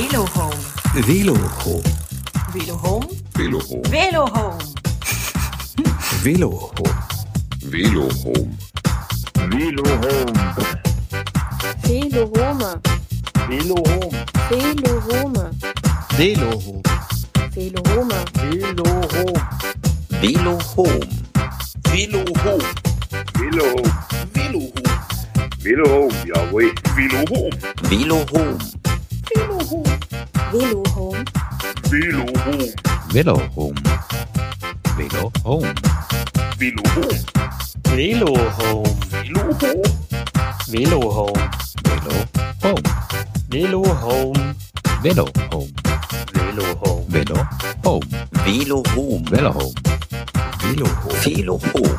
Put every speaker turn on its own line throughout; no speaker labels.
Velo Home.
Velo Home.
Velo Home.
Velo Home.
Velo Home.
Velo Home.
Velo Home.
Velo Home.
Veloroma.
Velo Home.
Veloroma.
Velo Home.
Veloroma.
Velo Home.
Velo Home.
Velo Home.
Velo Home.
Velo Home.
Velo Home, jawohl.
Velo Home.
Velo Home.
Velo Home.
Velo Home. Velo Home.
Velo Home.
Velo Home.
Velo Home.
Velo Home.
Velo Home.
Velo
Velo
Home.
Home.
Velo Home.
Velo Home. Velo Home. Velo Home. Velo Home. Velo Home.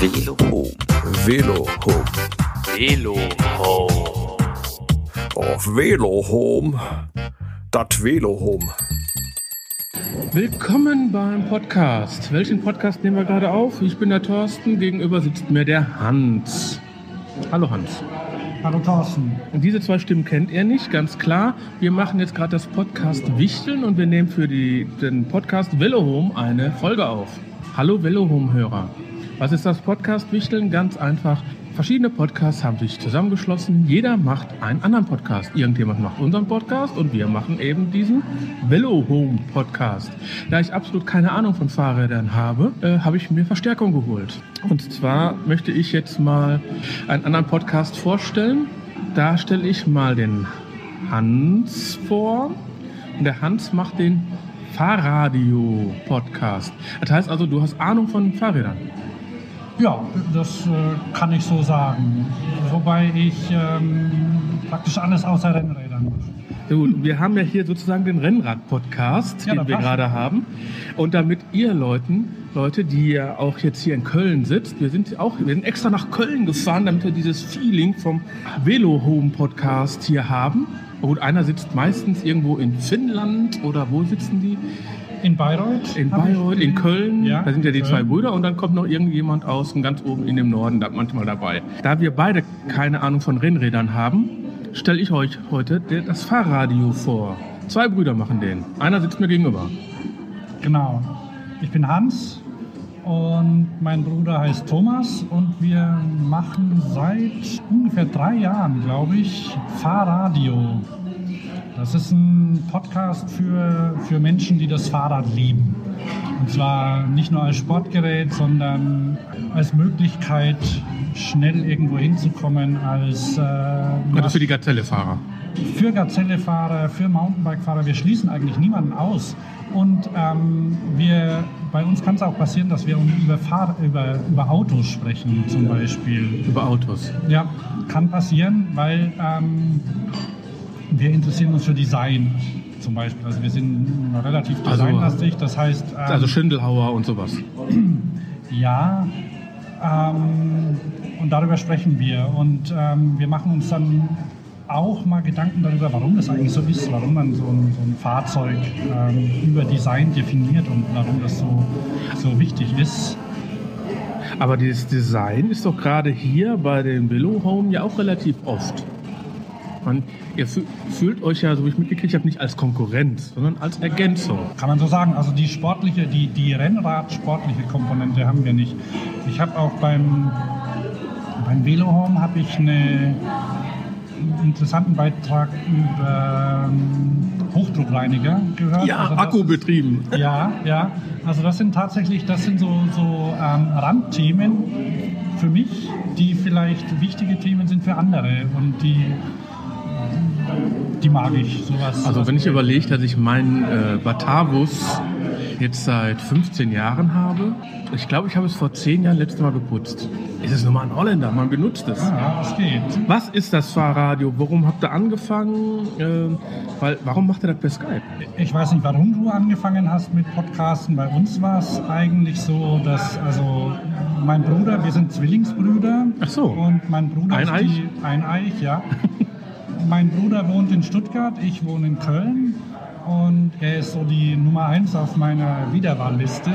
Velo Home. Velo Home.
Velo Home.
Auf Velo Home. Das Velo Home.
Willkommen beim Podcast. Welchen Podcast nehmen wir gerade auf? Ich bin der Thorsten, gegenüber sitzt mir der Hans. Hallo Hans.
Hallo Thorsten.
Und diese zwei Stimmen kennt ihr nicht, ganz klar. Wir machen jetzt gerade das Podcast Wichteln und wir nehmen für die, den Podcast Velohome eine Folge auf. Hallo Velohome-Hörer. Was ist das Podcast Wichteln? Ganz einfach. Verschiedene Podcasts haben sich zusammengeschlossen. Jeder macht einen anderen Podcast. Irgendjemand macht unseren Podcast und wir machen eben diesen Velohome Podcast. Da ich absolut keine Ahnung von Fahrrädern habe, äh, habe ich mir Verstärkung geholt. Und zwar möchte ich jetzt mal einen anderen Podcast vorstellen. Da stelle ich mal den Hans vor. Und der Hans macht den Fahrradio-Podcast. Das heißt also, du hast Ahnung von Fahrrädern.
Ja, das äh, kann ich so sagen. Wobei ich ähm, praktisch alles außer Rennrädern mache.
Gut, wir haben ja hier sozusagen den Rennrad-Podcast,
Ja,
den wir gerade haben. Und damit ihr Leuten, Leute, die ja auch jetzt hier in Köln sitzt, wir sind auch, wir sind extra nach Köln gefahren, damit wir dieses Feeling vom Velo Home Podcast hier haben. Gut, einer sitzt meistens irgendwo in Finnland oder wo sitzen die?
In Bayreuth?
In Bayreuth, in. Köln,
Ja,
da sind ja die
Köln.
zwei Brüder und dann kommt noch irgendjemand außen ganz oben in dem Norden da manchmal dabei. Da wir beide keine Ahnung von Rennrädern haben, stelle ich euch heute das Fahrradio vor. Zwei Brüder machen den. Einer sitzt mir gegenüber.
Genau. Ich bin Hans und mein Bruder heißt Thomas und wir machen seit ungefähr drei Jahren, glaube ich, Fahrradio. Das ist ein Podcast für, für Menschen, die das Fahrrad lieben. Und zwar nicht nur als Sportgerät, sondern als Möglichkeit, schnell irgendwo hinzukommen, als äh,
ist für die Gazelle-Fahrer.
für Gazelle-Fahrer, für Mountainbike-Fahrer. Wir schließen eigentlich niemanden aus. Und ähm, wir, bei uns kann es auch passieren, dass wir über, Fahr über, über Autos sprechen, zum Beispiel.
Über Autos.
Ja, kann passieren, weil ähm, wir interessieren uns für Design zum Beispiel. Also wir sind relativ
Also-
designlastig, das heißt... Ähm,
Also Schindelhauer und sowas.
ja, ähm, und darüber sprechen wir. Und ähm, wir machen uns dann auch mal Gedanken darüber, warum das eigentlich so ist, warum man so ein, so ein Fahrzeug ähm, über Design definiert und warum das so, so wichtig ist.
Aber dieses Design ist doch gerade hier bei den Velo Home ja auch relativ oft. Man, ihr fü- fühlt euch ja, so wie ich mitgekriegt habe, nicht als Konkurrenz, sondern als Ergänzung.
Kann man so sagen. Also die sportliche, die, die Rennrad-sportliche Komponente haben wir nicht. Ich habe auch beim, beim Velohome habe ich eine, einen interessanten Beitrag über ähm, Hochdruckreiniger gehört.
Ja,
Also das
Akku betrieben.
Ja, ja. Also das sind tatsächlich, das sind so, so ähm, Randthemen für mich, die vielleicht wichtige Themen sind für andere und die, die mag ich. Sowas,
Also wenn ich überlege, dass ich meinen äh, Batavus jetzt seit 15 Jahren habe, ich glaube, ich habe es vor 10 Jahren letztes Mal geputzt. Es ist nun mal ein Holländer, man benutzt es.
Ja, das geht.
Was ist das Fahrradio? Warum habt ihr angefangen? Ähm, weil, warum macht ihr das per Skype?
Ich weiß nicht, warum du angefangen hast mit Podcasten. Bei uns war es eigentlich so, dass also mein Bruder, wir sind Zwillingsbrüder.
Ach so.
Und mein Bruder
Ein
ist
Eich?
Die, ein Eich, ja. mein Bruder wohnt in Stuttgart, ich wohne in Köln. und er ist so die Nummer eins auf meiner Wiederwahlliste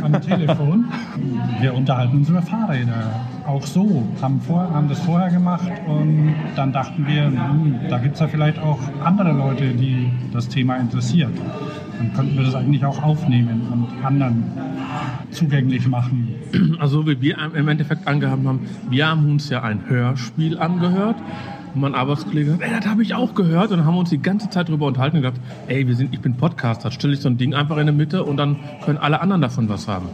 am Telefon. Wir unterhalten uns über Fahrräder. Auch so, haben, vor, haben das vorher gemacht und dann dachten wir, hm, da gibt es ja vielleicht auch andere Leute, die das Thema interessiert. Dann könnten wir das eigentlich auch aufnehmen und anderen zugänglich machen.
Also wie wir im Endeffekt angehabt haben, wir haben uns ja ein Hörspiel angehört. Und mein Arbeitskollege hat, ey, das habe ich auch gehört. Und dann haben wir uns die ganze Zeit darüber unterhalten und gedacht, ey, wir sind, ich bin Podcaster, stelle ich so ein Ding einfach in der Mitte und dann können alle anderen davon was haben.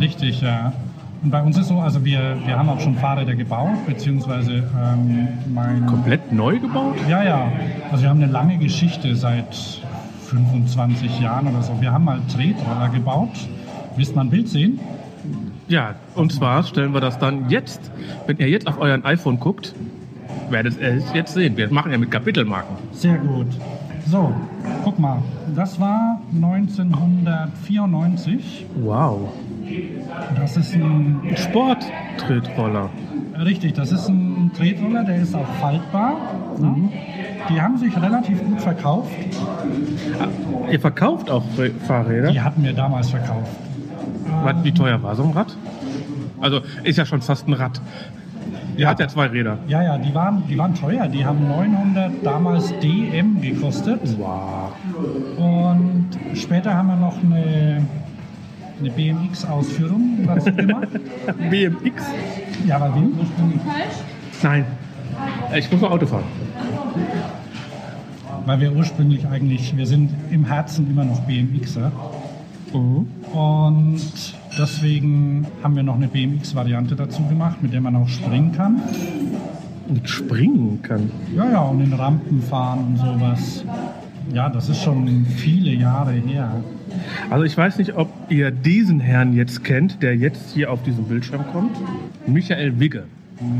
Richtig, ja. Und bei uns ist so, also wir, wir haben auch schon Fahrräder gebaut, beziehungsweise ähm, mein...
Komplett neu gebaut?
Ja, ja. Also wir haben eine lange Geschichte seit 25 Jahren oder so. Wir haben mal Tretroller gebaut. Willst du mal ein Bild sehen?
Ja, und zwar stellen wir das dann jetzt, wenn ihr jetzt auf euren iPhone guckt, werdet ihr es jetzt sehen. Wir machen ja mit Kapitelmarken.
Sehr gut. So, guck mal. Das war 1994.
Wow.
Das ist ein
Sporttretroller.
Richtig, das ist ein Tretroller, der ist auch faltbar. Ne? Die haben sich relativ gut verkauft.
Ihr verkauft auch Fahrräder?
Die hatten wir damals verkauft.
Was, Wie teuer war so ein Rad? Also ist ja schon fast ein Rad. Die hat ja zwei Räder.
Ja, ja, die waren, die waren teuer. Die haben 900 damals DM gekostet.
Wow.
Und später haben wir noch eine, eine BMX-Ausführung dazu gemacht.
BMX?
Ja, aber wie?
Nein. Ich muss noch Auto fahren.
Weil wir ursprünglich eigentlich, wir sind im Herzen immer noch BMXer. Und deswegen haben wir noch eine BMX-Variante dazu gemacht, mit der man auch springen kann.
Und springen kann.
Ja, ja, und in Rampen fahren und sowas. Ja, das ist schon viele Jahre her.
Also ich weiß nicht, ob ihr diesen Herrn jetzt kennt, der jetzt hier auf diesem Bildschirm kommt. Michael Wigge.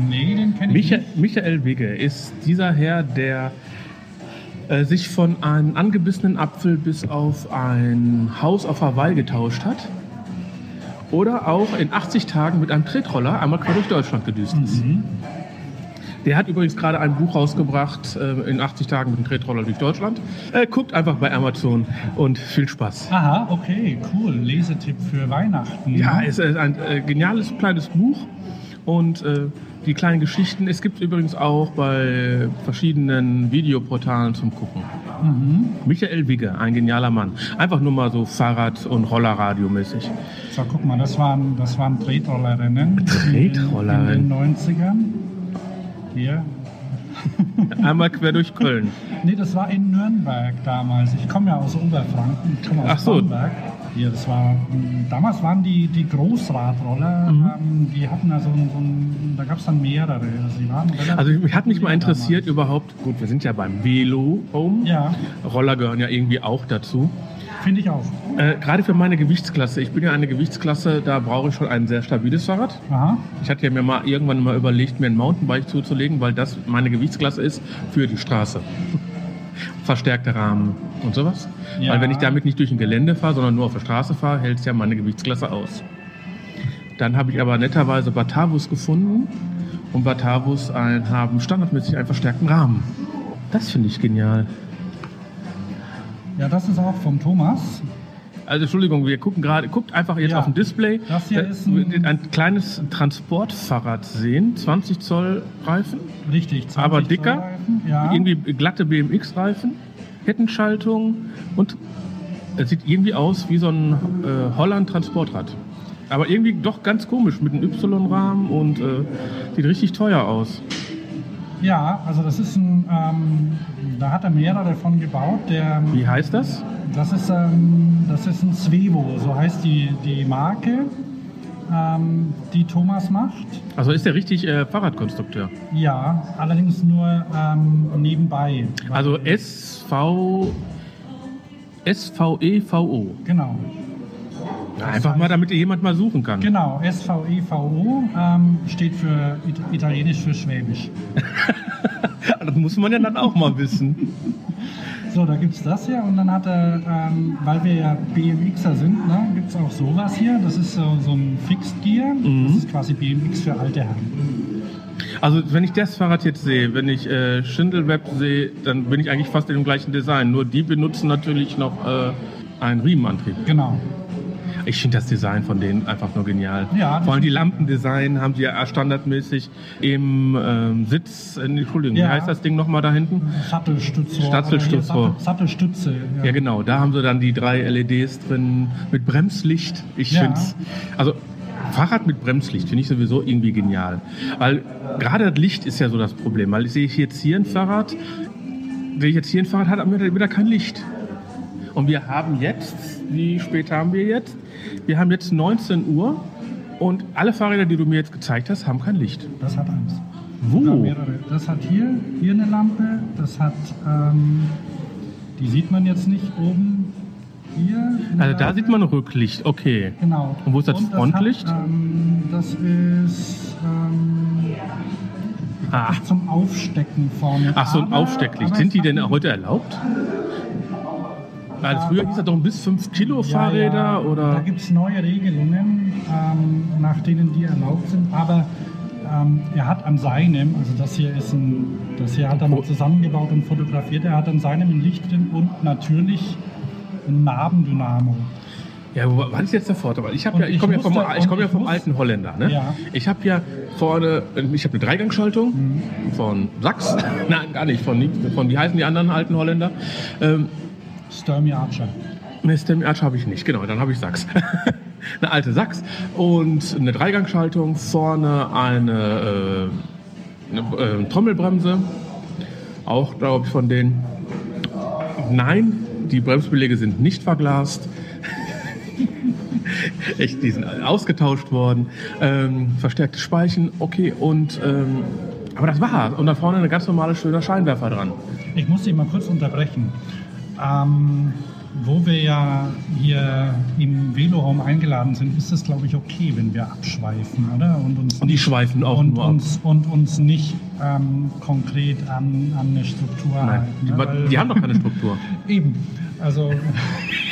Nee, den kenne ich
Micha
nicht.
Michael Wigge ist dieser Herr, der äh, sich von einem angebissenen Apfel bis auf ein Haus auf Hawaii getauscht hat. Oder auch in 80 Tagen mit einem Tretroller einmal quer durch Deutschland gedüst ist. Der hat übrigens gerade ein Buch rausgebracht, äh, in 80 Tagen mit dem Tretroller durch Deutschland. Äh, guckt einfach bei Amazon und viel Spaß.
Aha, okay, cool. Lesetipp für Weihnachten.
Ja,
ne?
es ist ein äh, geniales kleines Buch und äh, die kleinen Geschichten. Es gibt übrigens auch bei verschiedenen Videoportalen zum Gucken. Michael Wigge, ein genialer Mann. Einfach nur mal so Fahrrad- und Rollerradio-mäßig.
So, guck mal, das waren, das waren Tretrollerinnen.
Tretrollerinnen.
In den 90ern. Hier.
Einmal quer durch Köln.
Nee, das war in Nürnberg damals. Ich komme ja aus Oberfranken, ich komme aus
Ach so.
Bamberg. Hier, das war, damals waren die, die Großradroller,
Mhm.
ähm, die hatten also so ein, da gab es dann mehrere. Also, die waren relativ
Also mich hat mich mal interessiert
damals.
überhaupt, gut, wir sind ja beim Velo Home.
Ja,
Roller gehören ja irgendwie auch dazu.
finde ich auch.
Äh, Gerade für meine Gewichtsklasse. Ich bin ja eine Gewichtsklasse, da brauche ich schon ein sehr stabiles Fahrrad.
Aha.
Ich hatte ja mir mal irgendwann mal überlegt, mir ein Mountainbike zuzulegen, weil das meine Gewichtsklasse ist für die Straße. Verstärkte Rahmen und sowas.
Ja.
Weil wenn ich damit nicht durch ein Gelände fahre, sondern nur auf der Straße fahre, hält es ja meine Gewichtsklasse aus. Dann habe ich aber netterweise Batavus gefunden und Batavus ein, haben standardmäßig einen verstärkten Rahmen. Das finde ich genial.
Ja, das ist auch vom Thomas.
Also Entschuldigung, wir gucken gerade, guckt einfach jetzt
Ja.
auf dem Display.
Das hier
Äh,
ist ein-
ein kleines Transportfahrrad sehen, 20 Zoll Reifen.
Richtig. 20
Aber dicker,
Zollreifen, Ja.
irgendwie glatte BMX-Reifen, Kettenschaltung und es sieht irgendwie aus wie so ein äh, Holland-Transportrad. Aber irgendwie doch ganz komisch mit einem Y-Rahmen und äh, sieht richtig teuer aus.
Ja, also das ist ein, ähm, da hat er mehrere von gebaut. Der,
Wie heißt das?
das, ist, ähm, das ist ein Svevo, so heißt die, die Marke, ähm, die Thomas macht.
Also ist der richtig äh, Fahrradkonstrukteur.
Ja, allerdings nur ähm, nebenbei.
Also SV, SVEVO.
Genau,
Ja, einfach mal, damit jemand mal suchen kann.
genau. SVEVO ähm, steht für It Italienisch für Schwäbisch.
Das muss man ja dann auch mal wissen.
So, da gibt es das hier und dann hat er, ähm, weil wir ja BMXer sind, ne, gibt es auch sowas hier. Das ist so, so ein Fixed Gear.
Mhm.
Das ist quasi BMX für alte Herren.
Also wenn ich das Fahrrad jetzt sehe, wenn ich äh, Schindelweb sehe, dann bin ich eigentlich fast in dem gleichen Design. Nur die benutzen natürlich noch äh, einen Riemenantrieb.
Genau.
Ich finde das Design von denen einfach nur genial.
Ja,
Vor allem die Lampendesign haben die ja standardmäßig im ähm, Sitz, Entschuldigung,
Ja.
wie heißt das Ding nochmal da hinten?
Sattelstütze.
Sattelstütze.
Sattel, Sattelstütze.
Ja, genau, da haben sie dann die drei LEDs drin mit Bremslicht. Ich
Ja.
finde es. Also, Fahrrad mit Bremslicht finde ich sowieso irgendwie genial. Weil gerade das Licht ist ja so das Problem. Weil sehe ich jetzt hier ein Fahrrad, sehe ich jetzt hier ein Fahrrad, hat aber wieder kein Licht. Und wir haben jetzt, wie spät haben wir jetzt? Wir haben jetzt 19 Uhr und alle Fahrräder, die du mir jetzt gezeigt hast, haben kein Licht.
Das hat eins.
Wo?
Das hat hier, hier eine Lampe. Das hat, ähm, die sieht man jetzt nicht oben. Hier.
Also da
Lampe.
sieht man Rücklicht, okay.
Genau.
Und wo ist das Frontlicht?
Hat, ähm, das ist ähm,
Ah.
zum Aufstecken vorne.
Ach, so ein Aufstecklicht. Sind die denn heute erlaubt? Weil früher hieß das doch bis 5 Kilo Fahrräder
Ja, ja. Da
oder.
gibt es neue Regelungen, ähm, nach denen die erlaubt sind. Aber ähm, er hat an seinem, also das hier ist ein, das hier hat er
Oh.
noch zusammengebaut und fotografiert, er hat an seinem ein Licht drin und natürlich ein Nabendynamo.
Ja, was ist jetzt der Vorteil? Weil Ich, ja, ich
ich
komme ja vom, ich komm ja vom
muss-
alten Holländer. Ne?
Ja.
Ich habe ja vorne, ich habe eine Dreigangschaltung
Mhm.
von Sachs. Nein, gar nicht. Von, von, wie heißen die anderen alten Holländer? Ähm,
Sturmy Archer.
Ne, Stem Arch habe ich nicht, genau, dann habe ich Sachs. eine alte Sachs und eine Dreigangschaltung, vorne eine, äh, eine äh, Trommelbremse, auch glaube ich von denen. Nein, die Bremsbeläge sind nicht verglast. Echt, die sind ausgetauscht worden. Ähm, verstärkte Speichen, okay, und ähm, aber das war Und da vorne eine ganz normale schöner Scheinwerfer dran.
Ich muss dich mal kurz unterbrechen. Ähm, wo wir ja hier im Velohome eingeladen sind, ist es, glaube ich, okay, wenn wir abschweifen, oder? Und uns,
Und die schweifen auch
und
nur ab.
uns, und uns nicht ähm, konkret an, an eine Struktur
Nein,
halten.
die,
ne?
Die haben doch keine Struktur.
Eben. Also.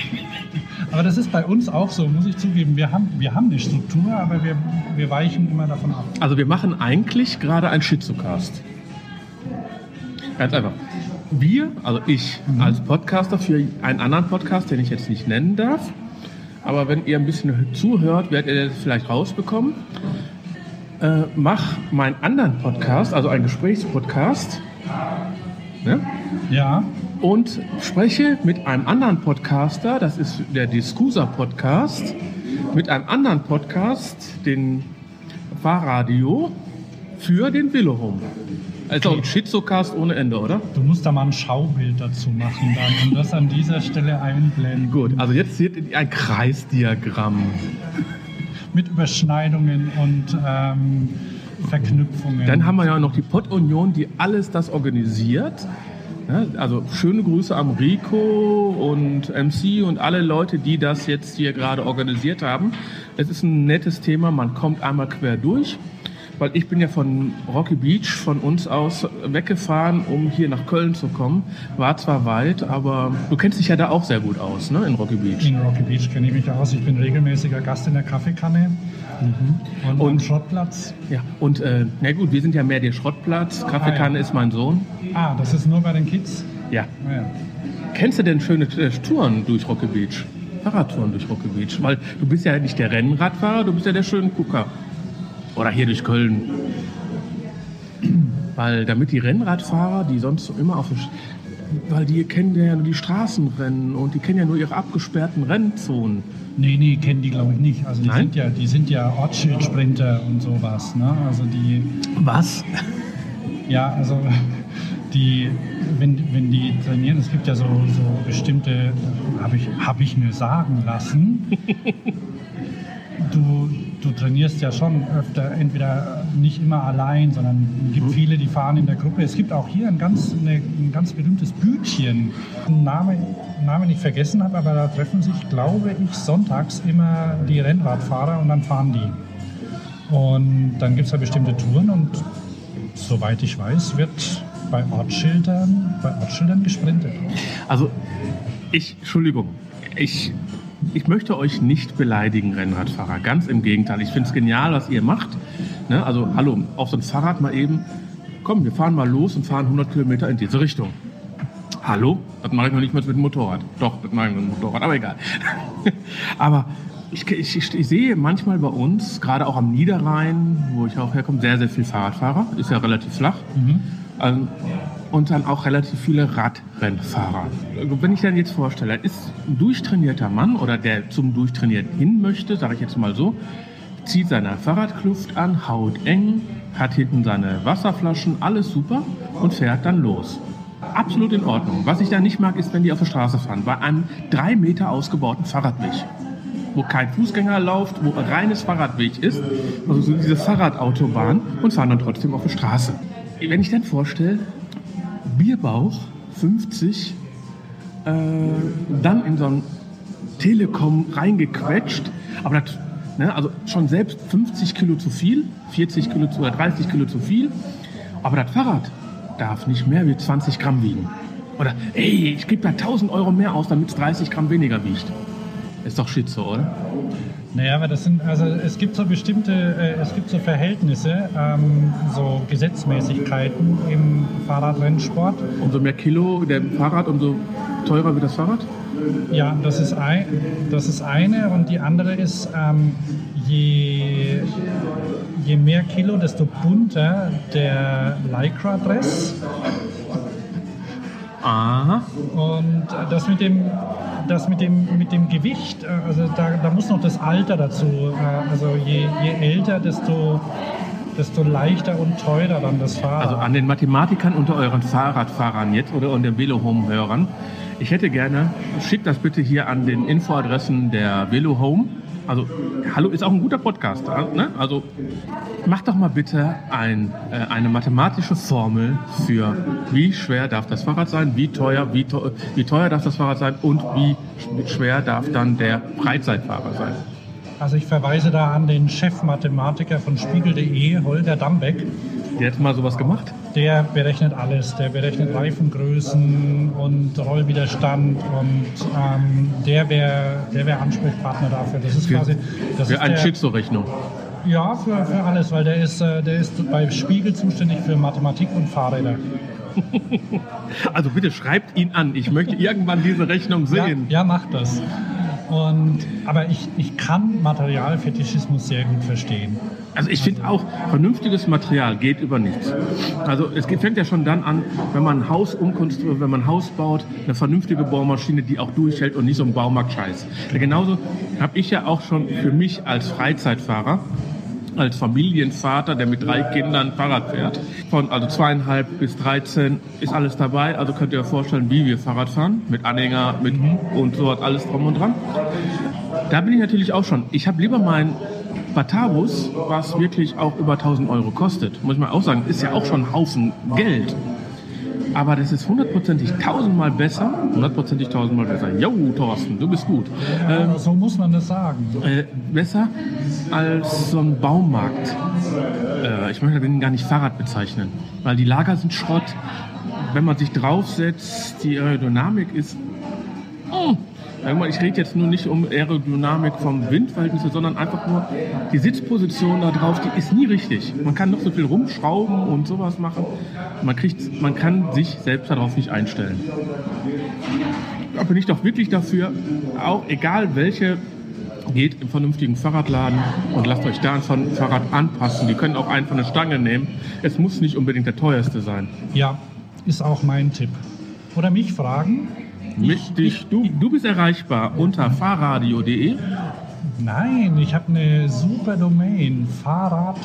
aber das ist bei uns auch so, muss ich zugeben. Wir haben, wir haben eine Struktur, aber wir, wir weichen immer davon ab.
Also wir machen eigentlich gerade ein Shizocast. Ganz einfach. Wir, also ich als Podcaster für einen anderen Podcast, den ich jetzt nicht nennen darf, aber wenn ihr ein bisschen zuhört, werdet ihr das vielleicht rausbekommen. Äh, mach meinen anderen Podcast, also einen Gesprächspodcast, ne?
Ja,
und spreche mit einem anderen Podcaster, das ist der Discusa Podcast, mit einem anderen Podcast, den Fahrradio, für den Velohome. Also ein Schizocast ohne Ende, oder?
du musst da mal ein Schaubild dazu machen dann und das an dieser Stelle einblenden.
Gut, also jetzt seht ihr ein Kreisdiagramm.
Mit Überschneidungen und ähm, Verknüpfungen.
Dann haben wir ja noch die Pod-Union, die alles das organisiert. Also schöne Grüße am Rico und MC und alle Leute, die das jetzt hier gerade organisiert haben. Es ist ein nettes Thema, man kommt einmal quer durch. Weil ich bin ja von Rocky Beach von uns aus weggefahren, um hier nach Köln zu kommen. War zwar weit, aber du kennst dich ja da auch sehr gut aus, ne, in Rocky Beach.
In Rocky Beach kenne ich mich aus. Ich bin regelmäßiger Gast in der Kaffeekanne und,
Und-
am Schrottplatz.
Ja, und äh, na gut, wir sind ja mehr der Schrottplatz. Kaffeekanne
Ah, ja.
ist mein Sohn.
Ah, das ist nur bei den Kids?
Ja.
Ah, ja.
Kennst du denn schöne äh, Touren durch Rocky Beach? Fahrradtouren durch Rocky Beach? Weil du bist ja nicht der Rennradfahrer, du bist ja der schöne Gucker. Oder hier durch Köln. Weil damit die Rennradfahrer, die sonst so immer auf Weil die kennen ja nur die Straßenrennen und die kennen ja nur ihre abgesperrten Rennzonen.
Nee, nee, kennen die glaube ich nicht. Also die
Nein?
sind ja, die sind ja Ortsschildsprinter und sowas. Ne? Also die,
Was?
ja, also die, wenn, wenn die trainieren, es gibt ja so, so bestimmte, habe ich, hab ich mir sagen lassen. Du, du trainierst ja schon öfter, entweder nicht immer allein, sondern es gibt viele, die fahren in der Gruppe. Es gibt auch hier ein ganz, eine, ein ganz berühmtes Bütchen, einen Namen, Namen nicht vergessen habe, aber da treffen sich, glaube ich, sonntags immer die Rennradfahrer und dann fahren die. Und dann gibt es da bestimmte Touren und soweit ich weiß, wird bei Ortsschildern, bei Ortsschildern gesprintet.
Also, ich, Entschuldigung, ich, ich möchte euch nicht beleidigen, Rennradfahrer. Ganz im Gegenteil. Ich finde es genial, was ihr macht. Ne? Also, hallo, auf so ein Fahrrad mal eben, komm, wir fahren mal los und fahren 100 Kilometer in diese Richtung. Hallo? Das mache ich noch nicht mal mit dem Motorrad. Doch, das mache ich mit dem Motorrad, aber egal. aber ich, ich, ich, sehe manchmal bei uns, gerade auch am Niederrhein, wo ich auch herkomme, sehr, sehr viel Fahrradfahrer. Ist ja relativ flach. Ähm, und dann auch relativ viele Radrennfahrer. Wenn ich dann jetzt vorstelle, ist ein durchtrainierter Mann oder der zum Durchtrainiert hin möchte, sage ich jetzt mal so, zieht seine Fahrradkluft an, haut eng, hat hinten seine Wasserflaschen, alles super und fährt dann los. Absolut in Ordnung. Was ich da nicht mag, ist, wenn die auf der Straße fahren, bei einem drei Meter ausgebauten Fahrradweg wo kein Fußgänger läuft, wo ein reines Fahrradweg ist, also so diese Fahrradautobahn und fahren dann trotzdem auf der Straße. Wenn ich dann vorstelle, Bierbauch, 50, äh, dann in so ein Telekom reingequetscht, aber das, ne, also schon selbst 50 Kilo zu viel, 40 Kilo zu, oder 30 Kilo zu viel, aber das Fahrrad darf nicht mehr wie 20 Gramm wiegen. Oder, ey, ich gebe da 1000 Euro mehr aus, damit es 30 Gramm weniger wiegt. Ist doch Schizo, oder?
Naja, aber das sind, also es gibt so bestimmte, äh, es gibt so Verhältnisse, ähm, so Gesetzmäßigkeiten im Fahrradrennsport.
Umso mehr Kilo der Fahrrad, umso teurer wird das Fahrrad?
Ja, das ist, ein, das ist eine und die andere ist, ähm, je, je mehr Kilo, desto bunter der Lycra-Dress.
Aha.
Und das mit dem, das mit dem, mit dem Gewicht, äh, also da, da muss noch das Alter dazu. äh, Also je, je älter, desto, desto leichter und teurer dann das Fahrrad.
Also an den Mathematikern unter euren Fahrradfahrern jetzt oder an den Velo-Home-Hörern. Ich hätte gerne, schickt das bitte hier an den Infoadressen der Velo Home. Also, hallo, ist auch ein guter Podcast. Ne? Also, macht doch mal bitte ein, äh, eine mathematische Formel für wie schwer darf das Fahrrad sein, wie teuer, wie, teuer, wie teuer darf das Fahrrad sein und wie sch- schwer darf dann der Freizeitfahrer sein.
Also ich verweise da an den Chefmathematiker von Spiegel.de, Holger Dambeck.
Der hat mal sowas gemacht.
Der berechnet alles. Der berechnet Reifengrößen und Rollwiderstand und ähm, der wäre der wär Ansprechpartner dafür. Das ist
Für-
quasi das
Für
ist
eine
der,
Schizo-Rechnung.
Ja, für, für alles, weil der ist, äh, der ist bei Spiegel zuständig für Mathematik und Fahrräder.
Also bitte schreibt ihn an. Ich möchte irgendwann diese Rechnung
Ja,
sehen.
ja macht das. Und, aber ich, ich kann Materialfetischismus sehr gut verstehen.
Also ich finde auch, vernünftiges Material geht über nichts. Also es fängt ja schon dann an, wenn man ein Haus umkonstruiert, wenn man ein Haus baut, eine vernünftige Bohrmaschine, die auch durchhält und nicht so ein Baumarkt-Scheiß. Genauso habe ich ja auch schon für mich als Freizeitfahrer, als Familienvater, der mit drei Kindern Fahrrad fährt, von also zweieinhalb bis 13 ist alles dabei. Also könnt ihr euch vorstellen, wie wir Fahrrad fahren, mit Anhänger, mit und so hat alles drum und dran. Da bin ich natürlich auch schon. Ich habe lieber mein Batavus, was wirklich auch über 1000 Euro kostet. Muss ich mal auch sagen, ist ja auch schon ein Haufen Geld. Aber das ist hundertprozentig tausendmal besser. Hundertprozentig tausendmal besser. Jo, Thorsten, du bist gut. Ähm,
so muss man das sagen.
äh, besser als so ein Baumarkt. Äh, ich möchte den gar nicht Fahrrad bezeichnen, weil die Lager sind Schrott. Wenn man sich draufsetzt, die Aerodynamik ist. Mm. Ich rede jetzt nur nicht um Aerodynamik vom Windverhältnisse, sondern einfach nur die Sitzposition da drauf, die ist nie richtig. Man kann noch so viel rumschrauben und sowas machen. Man, kriegt, man kann sich selbst darauf nicht einstellen. Da bin ich doch wirklich dafür, auch egal welche, geht im vernünftigen Fahrradladen und lasst euch da ein Fahrrad anpassen. Die können auch einen von der Stange nehmen. Es muss nicht unbedingt der teuerste sein.
Ja, ist auch mein Tipp. Oder mich fragen.
Mit dich, du, du bist erreichbar unter fahrradio.de.
Nein, ich habe eine super Domain. Fahrrad.io.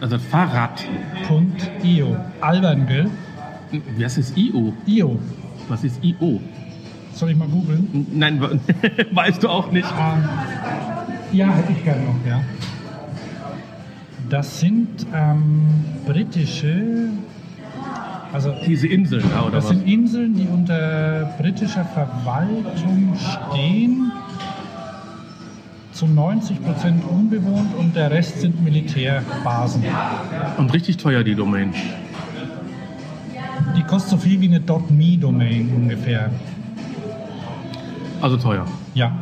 Also Fahrrad.
.io. Albern, gell?
Wie heißt es? IO.
Io.
Was ist IO?
Soll ich mal googeln?
Nein, weißt du auch nicht.
Ähm, ja, hätte ich gerne noch, ja. Das sind ähm, britische, also
Diese Inseln oder
das
was?
sind Inseln, die unter britischer Verwaltung stehen. Zu 90 Prozent unbewohnt und der Rest sind Militärbasen.
Und richtig teuer die Domain.
Die kostet so viel wie eine .me-Domain ungefähr.
Also teuer.
Ja,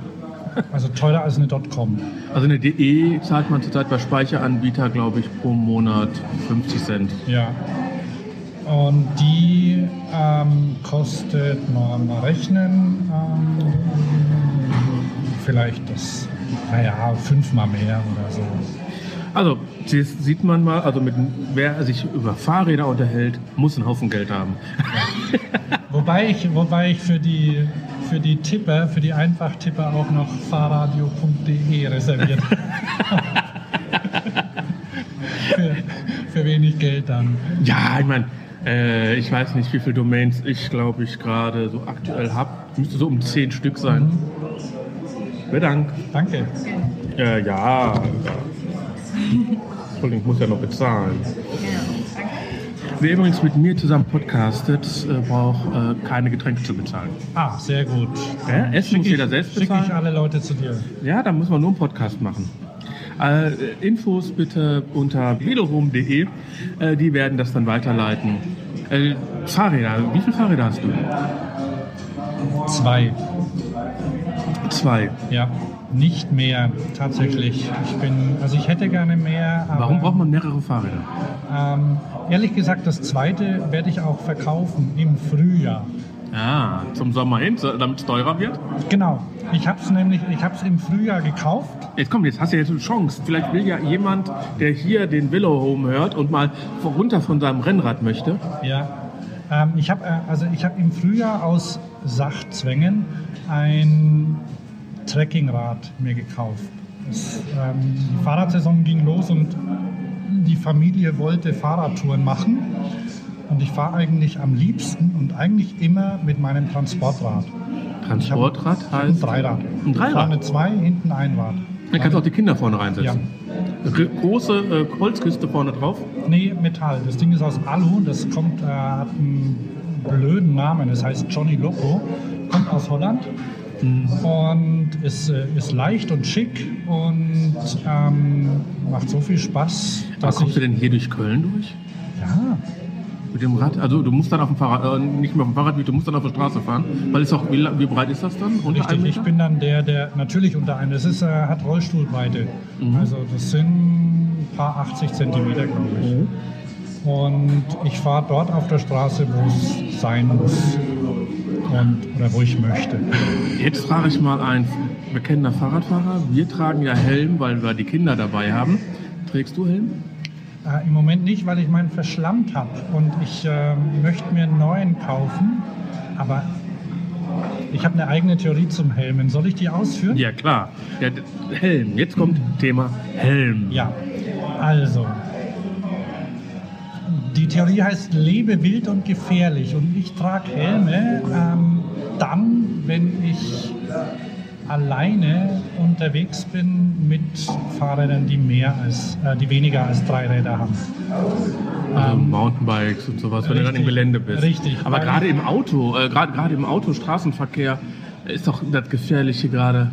Also teurer als eine .com.
Also eine DE zahlt man zurzeit bei Speicheranbieter, glaube ich, pro Monat 50 Cent.
Ja. Und die ähm, kostet mal, mal rechnen ähm, vielleicht das, naja, fünfmal mehr oder so.
Also, das sieht man mal, also mit, wer sich über Fahrräder unterhält, muss einen Haufen Geld haben.
Wobei ich, wobei ich für die, für die Tipper, für die Einfachtipper auch noch fahrradio.de reserviert für, für wenig Geld dann.
Ja, ich meine, äh, ich weiß nicht, wie viele Domains ich, glaube ich, gerade so aktuell habe. Müsste so um 10 Stück sein. Bedankt.
Danke.
Äh, ja. Entschuldigung, ich muss ja noch bezahlen. Wer übrigens mit mir zusammen podcastet, äh, braucht äh, keine Getränke zu bezahlen.
Ah, sehr gut.
Ja, Essen
Schick
muss
ich,
jeder selbst
Schicke ich
bezahlen.
alle Leute zu dir.
Ja, da muss man nur einen Podcast machen. Äh, Infos bitte unter velorum.de. Äh, die werden das dann weiterleiten. Äh, Fahrräder, wie viele Fahrräder hast du?
Zwei.
Zwei.
Ja, nicht mehr tatsächlich. Ich bin, also ich hätte gerne mehr. Aber,
Warum braucht man mehrere Fahrräder?
Ähm, ehrlich gesagt, das zweite werde ich auch verkaufen im Frühjahr.
Ah, zum Sommer hin, damit es teurer wird.
Genau. Ich habe es nämlich, ich habe es im Frühjahr gekauft.
Jetzt komm, jetzt hast du jetzt eine Chance. Vielleicht will ja jemand, der hier den Willow Home hört und mal runter von seinem Rennrad möchte.
Ja. Ähm, ich habe äh, also ich habe im Frühjahr aus Sachzwängen ein Trekkingrad mir gekauft. Das, ähm, die Fahrradsaison ging los und die Familie wollte Fahrradtouren machen. Und ich fahre eigentlich am liebsten und eigentlich immer mit meinem Transportrad.
Transportrad
Ich hab ein
heißt.
Dreirad.
Ein Dreirad?
Vorne zwei, hinten ein Rad.
Da kannst du auch die Kinder vorne reinsetzen.
Ja.
Gr- Große äh, Holzkiste vorne drauf.
Nee, Metall. Das Ding ist aus Alu. Das kommt, äh, hat einen blöden Namen. Das heißt Johnny Loco. Kommt aus Holland. Und ist, äh, ist leicht und schick und ähm, macht so viel Spaß,
Aber
dass
kommst
ich,
du denn hier durch Köln durch?
ja,
Mit dem Rad? Also du musst dann auf dem Fahrrad, äh, nicht mehr auf dem Fahrrad, du musst dann auf der Straße fahren. Weil es auch, wie, wie breit ist das dann? Unter
richtig. Ich
Meter?
bin dann der, der natürlich unter einem. Das ist, äh, hat Rollstuhlbreite.
Mhm.
Also das sind ein paar 80 Zentimeter, glaube ich.
Mhm.
Und ich fahre dort auf der Straße, wo es sein muss. Und, oder wo ich möchte.
Jetzt frage ich mal einen bekennender Fahrradfahrer. Wir tragen ja Helm, weil wir die Kinder dabei haben. Trägst du Helm?
Äh, Im Moment nicht, weil ich meinen verschlammt habe. Und ich äh, möchte mir einen neuen kaufen. Aber ich habe eine eigene Theorie zum Helmen. Soll ich die ausführen?
Ja, klar. Ja, Helm. Jetzt kommt Thema Helm.
Ja, also. Die Theorie heißt Lebe wild und gefährlich. Und ich trage Helme ähm, dann, wenn ich alleine unterwegs bin mit Fahrrädern, die mehr als, äh, die weniger als drei Räder haben.
Also
Ähm,
Mountainbikes und sowas, wenn du dann im Gelände bist.
richtig,
Aber gerade im Auto, äh, gerade im Auto, Straßenverkehr, ist doch das Gefährliche gerade.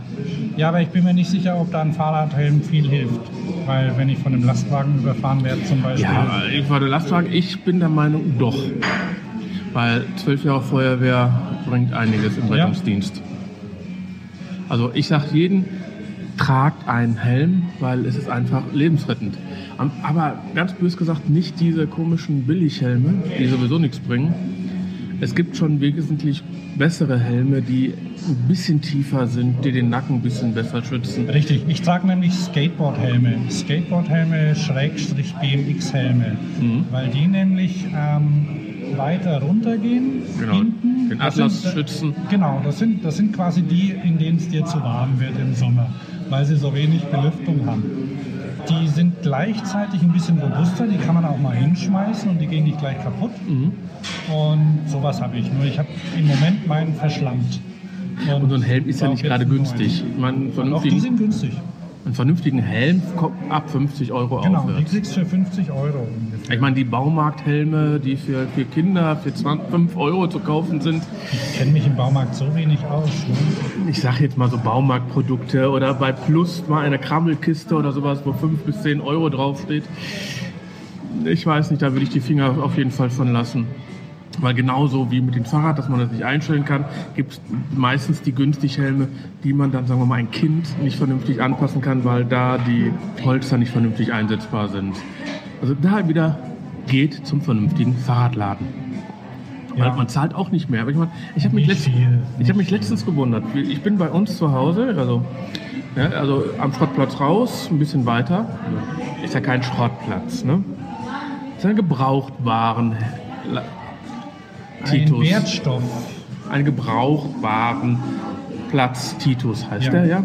Ja, aber ich bin mir nicht sicher, ob da ein Fahrradhelm viel hilft. Weil wenn ich von einem Lastwagen überfahren werde zum Beispiel.
Ja, ich war der Lastwagen. Ich bin der Meinung, doch. Weil zwölf Jahre Feuerwehr bringt einiges im
Ja.
Also ich sage jeden, tragt einen Helm, weil es ist einfach lebensrettend. Aber ganz bös gesagt, nicht diese komischen Billighelme, die sowieso nichts bringen. Es gibt schon wesentlich bessere Helme, die ein bisschen tiefer sind, die den Nacken ein bisschen besser schützen.
Richtig, ich trage nämlich Skateboardhelme. Skateboardhelme, Schrägstrich BMX-Helme.
Mhm.
Weil die nämlich ähm, weiter runtergehen.
Genau,
Hinten.
den Atlas
sind,
schützen.
Genau, das sind, das sind quasi die, in denen es dir zu warm wird im Sommer, weil sie so wenig Belüftung haben. Die sind gleichzeitig ein bisschen robuster, die kann man auch mal hinschmeißen und die gehen nicht gleich kaputt.
Mhm.
Und sowas habe ich. Nur ich habe im Moment meinen verschlammt.
Und so ein Helm ist ja nicht gerade günstig. Einen
Doch, die sind günstig.
Einen vernünftigen Helm kommt ab 50 Euro
Genau, die
aufwärts.
kriegst du für 50 Euro ungefähr.
Ich meine, die Baumarkthelme, die für, für Kinder für 20, 5 Euro zu kaufen sind,
Ich kenne mich im Baumarkt so wenig aus. Ne?
ich sage jetzt mal so Baumarktprodukte oder bei Plus mal eine Krammelkiste oder sowas, wo 5 bis 10 Euro draufsteht. Ich weiß nicht, da würde ich die Finger auf jeden Fall von lassen. Weil genauso wie mit dem Fahrrad, dass man das nicht einstellen kann, gibt es meistens die günstig Helme, die man dann, sagen wir mal, ein Kind nicht vernünftig anpassen kann, weil da die Polster nicht vernünftig einsetzbar sind. Also da wieder geht zum vernünftigen Fahrradladen. Weil
Ja.
man zahlt auch nicht mehr. Aber ich meine, ich habe mich, letzt, ich hab mich letztens gewundert. Ich bin bei uns zu Hause, also, ja, also am Schrottplatz raus, ein bisschen weiter. Ist ja kein Schrottplatz, ne? Ist ja ein Gebrauchtwaren.
Ein Wertstoff.
Ein Gebrauchtwarenplatz Titus heißt
Ja.
der, ja.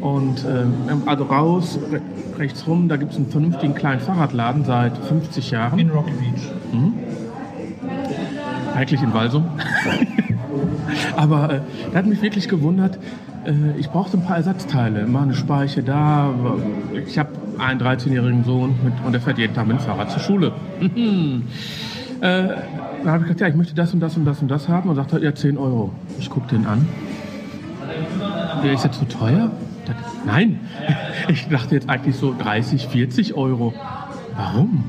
Und ähm, also raus, re rechts rum, da gibt es einen vernünftigen kleinen Fahrradladen seit 50 Jahren.
In Rocky Beach.
eigentlich in Walsum. Aber äh, da hat mich wirklich gewundert, äh, ich brauchte ein paar Ersatzteile. Mal eine Speiche da. Ich habe einen 13-jährigen Sohn mit, und der fährt jeden Tag mit dem Fahrrad zur Schule. äh, dann habe ich gesagt, ja, ich möchte das und das und das und das haben. Und sagt er, ja, 10 Euro. Ich gucke den an. Ja, ist das zu teuer? Das, nein, ich dachte jetzt eigentlich so 30, 40 Euro. Warum?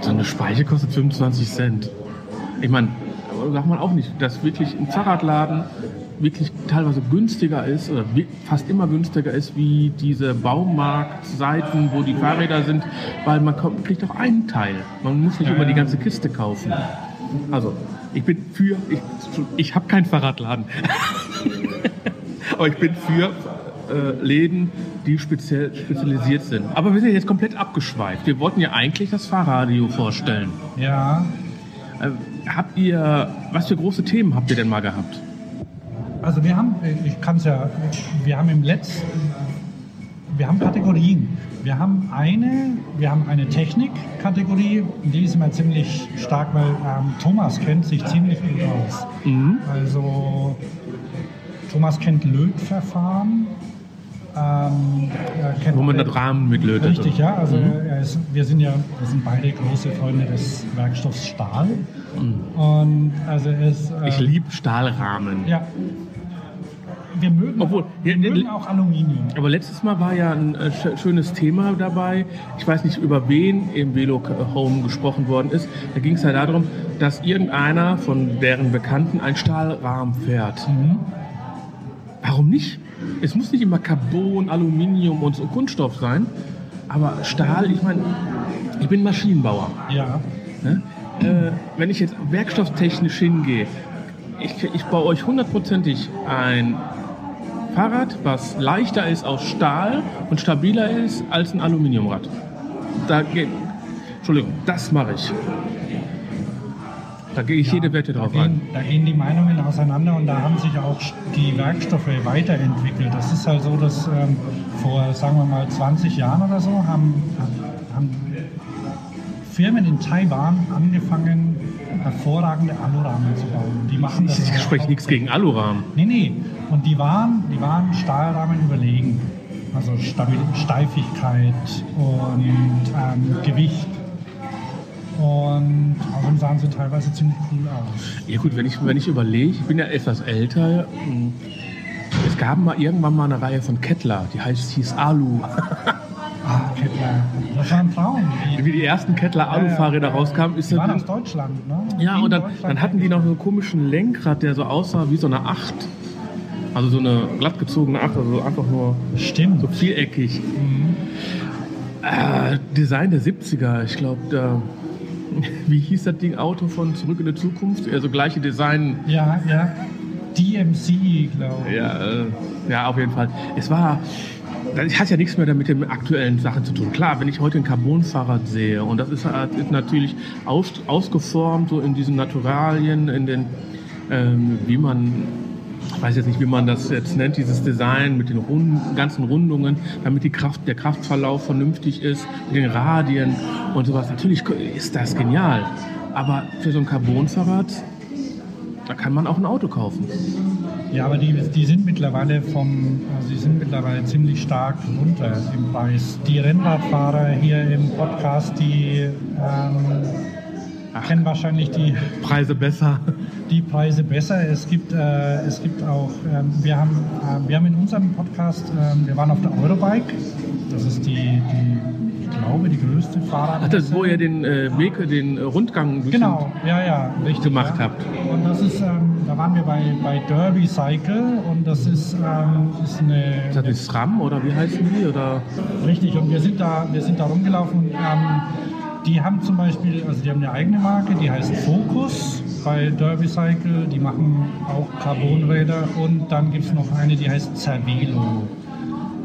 So eine Speiche kostet 25 Cent. Ich meine, sagt man auch nicht, dass wirklich ein Fahrradladen wirklich teilweise günstiger ist oder fast immer günstiger ist wie diese Baumarktseiten, wo die Fahrräder sind, weil man kommt, kriegt auch einen Teil. Man muss nicht immer die ganze Kiste kaufen. Also, ich bin für, ich, ich habe keinen Fahrradladen. Aber ich bin für äh, Läden, die speziell spezialisiert sind. Aber wir sind jetzt komplett abgeschweift. Wir wollten ja eigentlich das Fahrradio vorstellen.
Ja,
Äh, habt ihr, was für große Themen habt ihr denn mal gehabt?
Also wir haben, ich kann es ja, wir haben im letzten, wir haben Kategorien. Wir haben eine, wir haben eine Technik-Kategorie, die ist immer ziemlich stark, weil ähm, Thomas kennt sich ziemlich gut aus.
Mhm.
Also Thomas kennt Lötverfahren. Ähm, kennt
Wo man das Rahmen mitlötet.
Richtig, ja. Also
Mhm.
ist, wir sind ja, wir sind beide große Freunde des Werkstoffs Stahl. Und also ist. äh,
Mhm. Ich liebe Stahlrahmen.
Ja. Wir mögen,
Obwohl,
wir
ja,
mögen auch Aluminium.
Aber letztes Mal war ja ein äh, sch- schönes Thema dabei. Ich weiß nicht, über wen im Velo Home gesprochen worden ist. Da ging es ja darum, dass irgendeiner von deren Bekannten einen Stahlrahmen fährt.
Mhm.
Warum nicht? Es muss nicht immer Carbon, Aluminium und so Kunststoff sein. Aber Stahl, ich meine, ich bin Maschinenbauer.
Ja.
Ne? Äh, wenn ich jetzt werkstofftechnisch hingehe, ich, ich baue euch hundertprozentig ein Fahrrad, was leichter ist aus Stahl und stabiler ist als ein Aluminiumrad. Da geht, Entschuldigung, das mache ich. Da gehe ich jede Wette
Da
drauf ein.
gehen, da gehen die Meinungen auseinander und da haben sich auch die Werkstoffe weiterentwickelt. Das ist halt so, dass ähm, vor, sagen wir mal, 20 Jahren oder so haben, haben Firmen in Taiwan angefangen, hervorragende Alurahmen zu bauen. Die machen das
Ich spreche
auch-
nichts gegen Alurahmen.
Nee, nee. Und die waren, die waren Stahlrahmen überlegen. Also Stabil Steifigkeit und ähm, Gewicht. Und außerdem sahen sie teilweise ziemlich cool aus.
Ja gut, wenn ich, wenn ich überlege, ich bin ja etwas älter. mh, Es gab mal irgendwann mal eine Reihe von Kettler, die heißt hieß Alu.
Das war ein Traum.
Wie die ersten Kettler Alu-Fahrräder rauskamen, ist
die waren
das
aus Deutschland, ne?
Ja, und dann, dann hatten die noch so einen komischen Lenkrad, der so aussah wie so eine Acht. Also so eine glattgezogene Acht, also einfach nur
Stimmt.
so viereckig.
Mhm.
Äh, Design der 70er, ich glaube, da. Wie hieß das Ding Auto von Zurück in die Zukunft? Also gleiche Design.
Ja, ja. DMC, glaube ich.
Ja, äh, ja, auf jeden Fall. Es war. Das hat ja nichts mehr damit mit den aktuellen Sachen zu tun. Klar, wenn ich heute ein Carbonfahrrad sehe und das ist, ist natürlich aus, ausgeformt so in diesen Naturalien, in den, ähm, wie man, ich weiß jetzt nicht, wie man das jetzt nennt, dieses Design mit den Runden, ganzen Rundungen, damit die Kraft, der Kraftverlauf vernünftig ist, mit den Radien und sowas. Natürlich ist das genial. Aber für so ein Carbonfahrrad, da kann man auch ein Auto kaufen.
Ja, aber die, die sind mittlerweile vom, also die sind mittlerweile ziemlich stark runter im Preis. Die Rennradfahrer hier im Podcast, die ähm, kennen wahrscheinlich die,
Preise besser.
die Preise besser. Es gibt, äh, es gibt auch, ähm, wir, haben, äh, wir haben in unserem Podcast, ähm, wir waren auf der Eurobike. Das ist die, die ich glaube, die größte Fahrrad.
Ach, das ist, wo ihr den äh, Weg, den äh, Rundgang
Genau, ja, ja, richtig.
gemacht
ja.
habt.
Und das ist, ähm, da waren wir bei, bei Derby Cycle und das ist, ähm, ist eine.
Ist das die SRAM oder wie heißen die? Oder?
Richtig, und wir sind da, wir sind da rumgelaufen. Ähm, die haben zum Beispiel, also die haben eine eigene Marke, die heißt Focus bei Derby Cycle. Die machen auch Carbonräder und dann gibt es noch eine, die heißt Cervelo.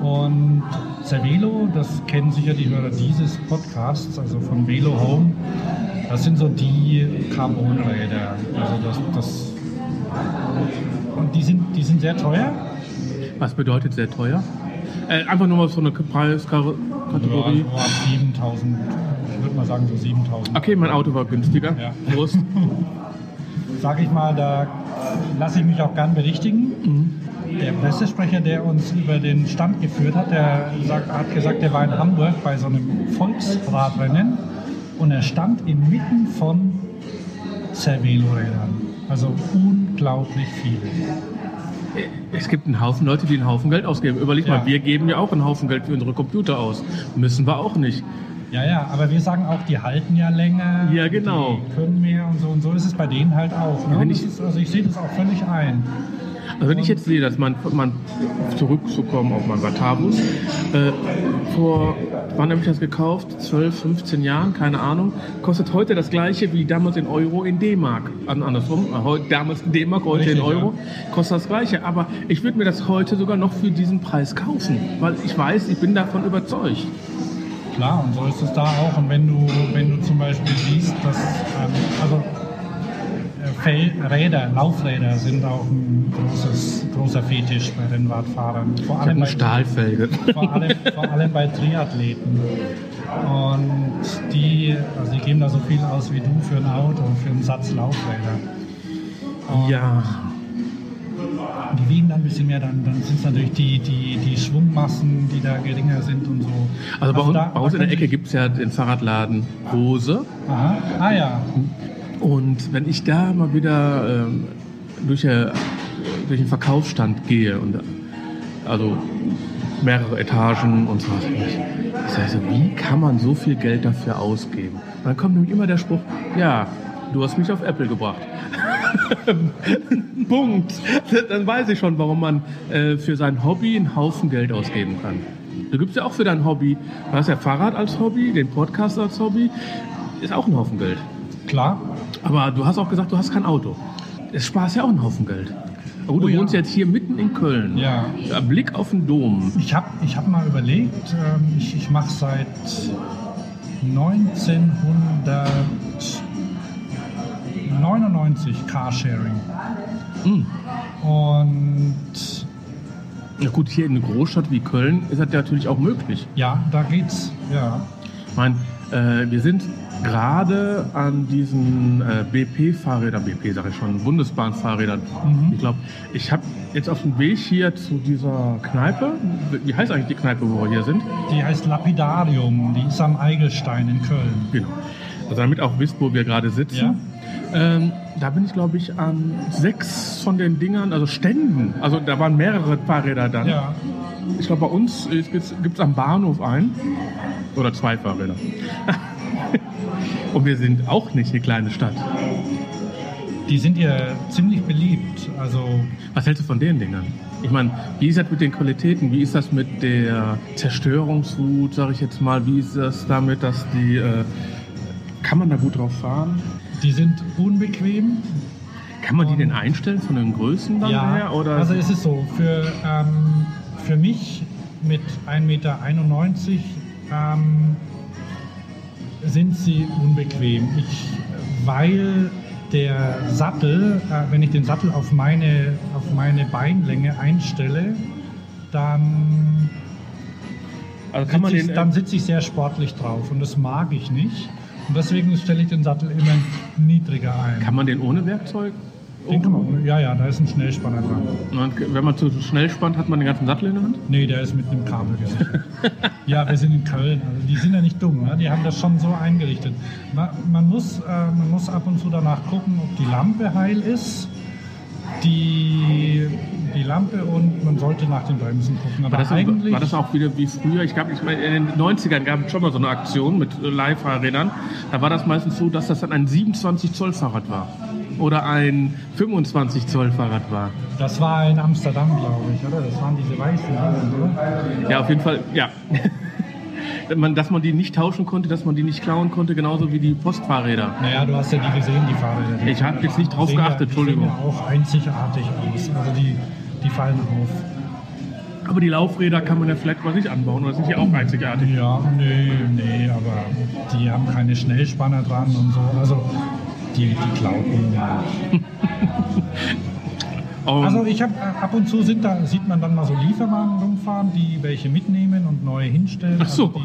Und Cervelo, das kennen sicher die Hörer dieses Podcasts, also von Velo Home. Das sind so die Carbonräder. Also das, das und die sind, die sind sehr teuer.
Was bedeutet sehr teuer? Äh, einfach nur mal so eine Preiskategorie.
Ja, so ab 7000, ich würde mal sagen so 7000.
Okay, mein Auto war günstiger.
Ja.
Prost.
Sag ich mal, da lasse ich mich auch gern berichtigen.
Mhm.
Der Pressesprecher, der uns über den Stand geführt hat, der sagt, hat gesagt, der war in Hamburg bei so einem Volksradrennen und er stand inmitten von Cervelo-Rädern. Also unglaublich viele.
Es gibt einen Haufen Leute, die einen Haufen Geld ausgeben. Überleg
Ja.
mal, wir geben ja auch einen Haufen Geld für unsere Computer aus. Müssen wir auch nicht.
Ja, ja, aber wir sagen auch, die halten ja länger.
Ja, genau.
Die können mehr und so und so ist es bei denen halt auch. Ne?
Ich-
also ich sehe das auch völlig ein.
Also wenn ich jetzt sehe, dass man, man zurückzukommen auf mein Vatavus, äh, vor, wann habe ich das gekauft? 12, 15 Jahren, keine Ahnung, kostet heute das gleiche wie damals in Euro in D-Mark. An- Andersrum, äh, heute- damals in D-Mark, heute
Richtig,
in Euro, kostet das gleiche. Aber ich würde mir das heute sogar noch für diesen Preis kaufen, weil ich weiß, ich bin davon überzeugt.
Klar, und so ist es da auch. Und wenn du, wenn du zum Beispiel siehst, dass ähm, also Räder, Laufräder sind auch ein großes, großer Fetisch bei den Radfahrern. Vor allem, bei,
Stahlfelge.
vor, allem, vor allem bei Triathleten. Und die, also die geben da so viel aus wie du für ein Auto, für einen Satz Laufräder. Und
Ja,
Die wiegen dann ein bisschen mehr, dann, dann sind es natürlich die, die, die Schwungmassen, die da geringer sind und so.
also bei uns,
da-
bei uns in der Ecke gibt es ja den Fahrradladen Rose.
Aha. Ah ja,
Und wenn ich da mal wieder ähm, durch, äh, durch den Verkaufsstand gehe und also mehrere Etagen und so was, ich sage so, wie kann man so viel Geld dafür ausgeben? Und dann kommt nämlich immer der Spruch, ja, du hast mich auf Apple gebracht. Punkt. Dann weiß ich schon, warum man äh, für sein Hobby einen Haufen Geld ausgeben kann. Du gibst ja auch für dein Hobby, du hast ja Fahrrad als Hobby, den Podcast als Hobby, ist auch ein Haufen Geld.
klar.
Aber du hast auch gesagt, du hast kein Auto. Es sparst ja auch einen Haufen Geld. Aber gut,
Oh
du
ja.
wohnst jetzt hier mitten in Köln.
Ja.
Blick auf den Dom.
Ich habe ich hab mal überlegt, ähm, ich, ich mache seit 1999 Carsharing.
Hm.
Und
Na gut, hier in einer Großstadt wie Köln ist das ja natürlich auch möglich.
ja, da geht's. Ja.
Ich meine, äh, wir sind gerade an diesen äh, BP-Fahrrädern, BP sage ich schon, Bundesbahnfahrrädern.
Mhm.
Ich glaube, ich habe jetzt auf dem Weg hier zu dieser Kneipe, wie heißt eigentlich die Kneipe, wo wir hier sind?
Die heißt Lapidarium, die ist am Eigelstein in Köln.
Genau. Also damit auch wisst, wo wir gerade sitzen. Ähm, da bin ich, glaube ich, an sechs von den Dingern, also Ständen. Also da waren mehrere Fahrräder dann.
Ja.
Ich glaube, bei uns gibt es am Bahnhof ein. Oder zwei Fahrräder. Und wir sind auch nicht eine kleine Stadt.
Die sind hier ziemlich beliebt. Also
Was hältst du von den Dingern? Ich meine, wie ist das mit den Qualitäten? Wie ist das mit der Zerstörungswut, sage ich jetzt mal? Wie ist das damit, dass die... Äh, kann man da gut drauf fahren?
Die sind unbequem.
Kann man die denn einstellen von den Größen dann
ja,
her? Oder?
also es ist so, für, ähm, für mich mit 1,91 Meter ähm, sind sie unbequem. Ich, weil der Sattel, äh, wenn ich den Sattel auf meine, auf meine Beinlänge einstelle, dann,
also
sitze ich, dann sitze ich sehr sportlich drauf und das mag ich nicht. Und deswegen stelle ich den Sattel immer niedriger ein.
kann man den ohne Werkzeug?
Den kann man, ja, ja, da ist ein Schnellspanner dran.
Und wenn man zu schnell spannt, hat man den ganzen Sattel in der Hand?
Nee, der ist mit einem Kabel gesichert. ja, wir sind in Köln. Also die sind ja nicht dumm. Ne? Die haben das schon so eingerichtet. Man, man, muss, äh, man muss ab und zu danach gucken, ob die Lampe heil ist. Die, die Lampe und man sollte nach den Bremsen gucken. Aber
War das,
eigentlich
war das auch wieder wie früher? Ich glaube, ich meine, in den 90ern gab es schon mal so eine Aktion mit äh, Leihfahrrädern. Da war das meistens so, dass das dann ein 27 Zoll Fahrrad war. Oder ein 25 Zoll Fahrrad war.
das war in Amsterdam, glaube ich, oder? Das waren diese weißen oder?
Ja, auf jeden Fall, ja. Man- dass man die nicht tauschen konnte, dass man die nicht klauen konnte, genauso wie die Postfahrräder.
Naja, du hast ja die gesehen, die Fahrräder. Die
Ich habe jetzt nicht drauf
sehen ja-
geachtet,
die sehen
Entschuldigung.
ja auch einzigartig aus. Also die, die fallen auf.
Aber die Laufräder kann man ja vielleicht mal nicht anbauen, oder sind die auch einzigartig?
Ja, nee, nee, aber die haben keine Schnellspanner dran und so. Also die, die glauben ja.
Und
Also ich habe ab und zu sind da, sieht man dann mal so Lieferwagen rumfahren, die welche mitnehmen und neue hinstellen.
Ach so.
Also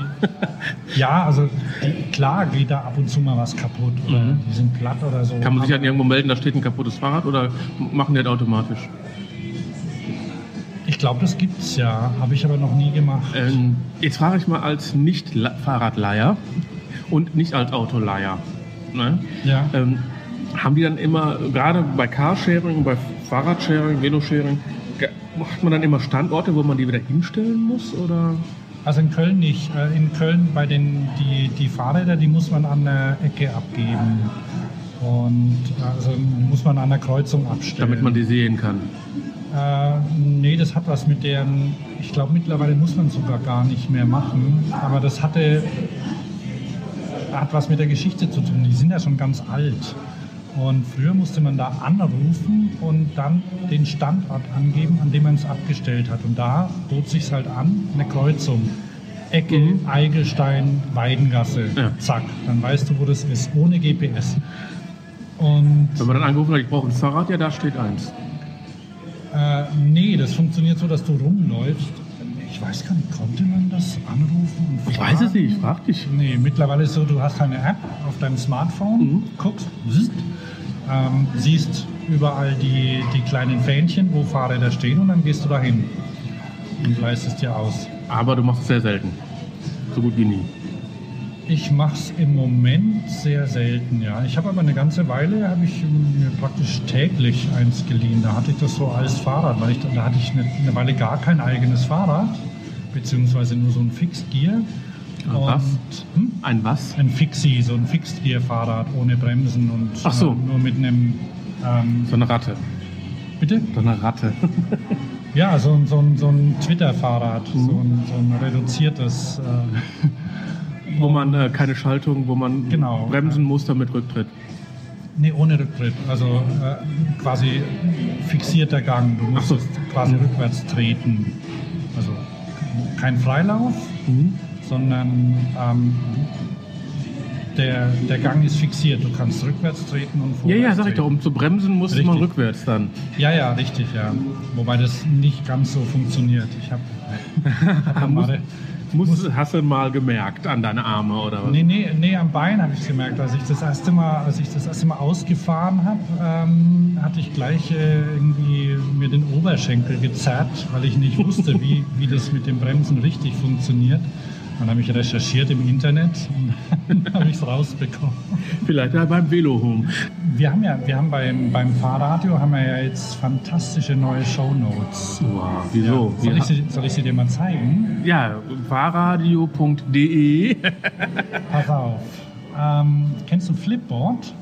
die, ja, also die, klar geht da ab und zu mal was kaputt oder
Mhm.
die sind platt oder so.
kann man sich halt irgendwo melden, da steht ein kaputtes Fahrrad oder machen die das automatisch?
Ich glaube, das gibt's ja, habe ich aber noch nie gemacht.
Ähm, jetzt frage ich mal als Nicht-Fahrradleiher und nicht als Autoleiher. Ne?
ja.
Ähm, haben die dann immer, gerade bei Carsharing, bei Fahrradsharing, Velosharing, macht man dann immer Standorte, wo man die wieder hinstellen muss? Oder?
Also in Köln nicht. Äh, In Köln bei den die, die Fahrräder, die muss man an der Ecke abgeben. Und also muss man an der Kreuzung abstellen.
Damit man die sehen kann.
Äh, nee, das hat was mit deren. Ich glaube, mittlerweile muss man sogar gar nicht mehr machen. Aber das hatte. hat was mit der Geschichte zu tun. Die sind ja schon ganz alt. Und früher musste man da anrufen und dann den Standort angeben, an dem man es abgestellt hat. Und da bot sich halt an, eine Kreuzung. Ecke, Eigelstein, Weidengasse.
Ja.
Zack, dann weißt du, wo das ist, ohne GPS. Und
Wenn man dann angerufen hat, ich brauche ein Fahrrad, ja, da steht eins.
Äh, nee, das funktioniert so, dass du rumläufst. Ich weiß gar nicht, konnte man das anrufen?
Ich weiß es nicht, ich frag dich.
Nee, mittlerweile ist es so, du hast eine App auf deinem Smartphone,
Mhm.
guckst, ähm, siehst überall die, die kleinen Fähnchen, wo Fahrräder stehen und dann gehst du dahin und leistest dir aus.
Aber du machst es sehr selten. So gut wie nie.
Ich mache es im Moment sehr selten, ja. Ich habe aber eine ganze Weile, habe ich mir praktisch täglich eins geliehen. Da hatte ich das so als Fahrrad, weil ich, da hatte ich eine, eine Weile gar kein eigenes Fahrrad, beziehungsweise nur so ein Fixed Gear.
Ein was?
hm?
Ein was?
Ein Fixie, so ein Fixed Gear Fahrrad ohne Bremsen und
Ach so.
äh, nur mit einem, ähm,
So eine Ratte.
bitte?
So eine Ratte.
Ja, so, ein- so, so ein Twitter-Fahrrad,
Mhm.
so, ein, so ein reduziertes. Äh,
wo man äh, keine Schaltung, wo man
Genau.
bremsen muss, damit Rücktritt.
Nee, ohne Rücktritt. Also äh, quasi fixierter Gang. Du musst
so.
quasi rückwärts treten. Also kein Freilauf, sondern ähm, der, der Gang ist fixiert. Du kannst rückwärts treten und
Ja,
vorwärts
ja, sag ich doch, um zu bremsen muss man
Richtig.
rückwärts dann.
Ja, ja, richtig, ja. Wobei das nicht ganz so funktioniert. Ich habe hab
Muss,
mal,
muss, hast du mal gemerkt an deine Arme oder was?
Nee, nee, nee, am Bein habe ich gemerkt. Als ich das erste Mal, als ich das erste Mal ausgefahren habe, ähm, hatte ich gleich äh, irgendwie mir den Oberschenkel gezerrt, weil ich nicht wusste, wie, wie das mit dem Bremsen richtig funktioniert. Dann habe ich recherchiert im Internet und habe ich es rausbekommen.
Vielleicht ja beim Velo-Home.
Wir haben ja, wir haben beim, beim Fahrradio haben wir ja jetzt fantastische neue Shownotes.
Wow, wieso?
Soll,
Wir
ich sie, soll ich sie dir mal zeigen?
ja, fahrradio.de.
Pass auf. Ähm, kennst du Flipboard?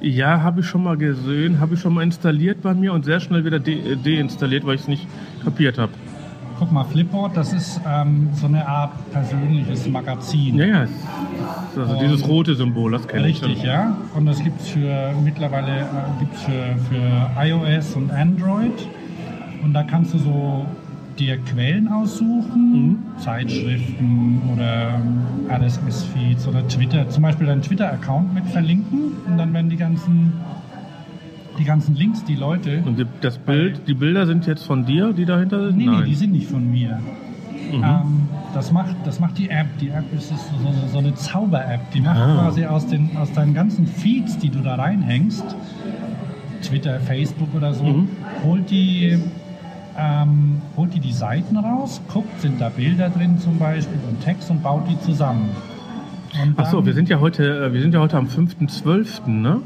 Ja, habe ich schon mal gesehen, habe ich schon mal installiert bei mir und sehr schnell wieder de deinstalliert, weil ich es nicht kapiert habe.
Guck mal, Flipboard, das ist ähm, so eine Art persönliches Magazin.
Ja, ja. Also dieses rote Symbol, das kenne ich
Richtig, ja. Und das gibt es für mittlerweile äh, gibt's für, für iOS und Android. Und da kannst du so dir Quellen aussuchen, Zeitschriften oder ähm, RSS-Feeds oder Twitter, zum Beispiel deinen Twitter-Account mit verlinken und dann werden die ganzen, die ganzen Links, die Leute.
Und die, das Bild, die Bilder sind jetzt von dir, die dahinter sind?
Nee,
Nein.
nee, die sind nicht von mir.
Mhm.
Ähm, das, macht, das macht die App. Die App ist so, so, so eine Zauber-App. Die macht
Ah.
quasi aus, den, aus deinen ganzen Feeds, die du da reinhängst, Twitter, Facebook oder so,
Mhm.
holt, die, ähm, holt die die Seiten raus, guckt, sind da Bilder drin zum Beispiel und Text und baut die zusammen. Und
Ach so,
dann-
wir sind ja heute, äh, wir sind ja heute am 5.12., ne?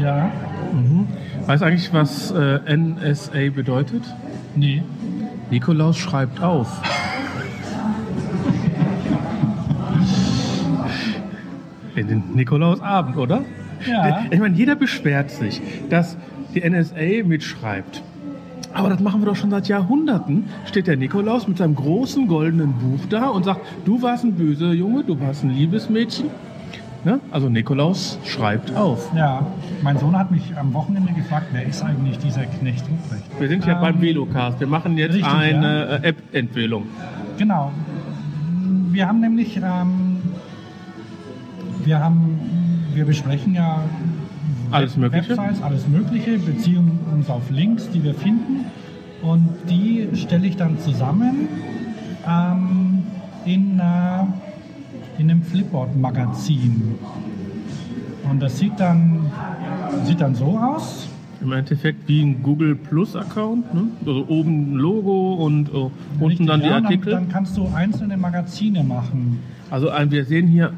Ja,
Mhm. Weißt du eigentlich, was äh, NSA bedeutet?
Nee.
Nikolaus schreibt auf. In den Nikolausabend, oder?
Ja.
Ich meine, jeder beschwert sich, dass die NSA mitschreibt. Aber das machen wir doch schon seit Jahrhunderten. Steht der Nikolaus mit seinem großen goldenen Buch da und sagt, du warst ein böser Junge, du warst ein liebes Mädchen. Ne? Also Nikolaus schreibt auf.
Ja, mein Sohn hat mich am Wochenende gefragt, wer ist eigentlich dieser Knecht Ruprecht?
Wir sind ja
Ähm,
beim Velocast. Wir machen jetzt
richtig,
eine äh, App-Empfehlung.
Genau. Wir haben nämlich, ähm, wir haben, wir besprechen ja
Alles Mögliche.
Websites, alles Mögliche, beziehen uns auf Links, die wir finden und die stelle ich dann zusammen ähm, in, äh, in einem Flipboard-Magazin. Und das sieht dann, sieht dann so aus.
Im Endeffekt wie ein Google Plus Account. Ne? Also oben ein Logo und äh, unten
Richtig,
dann die
ja,
Artikel.
Dann, dann kannst du einzelne Magazine machen.
also ein, wir sehen hier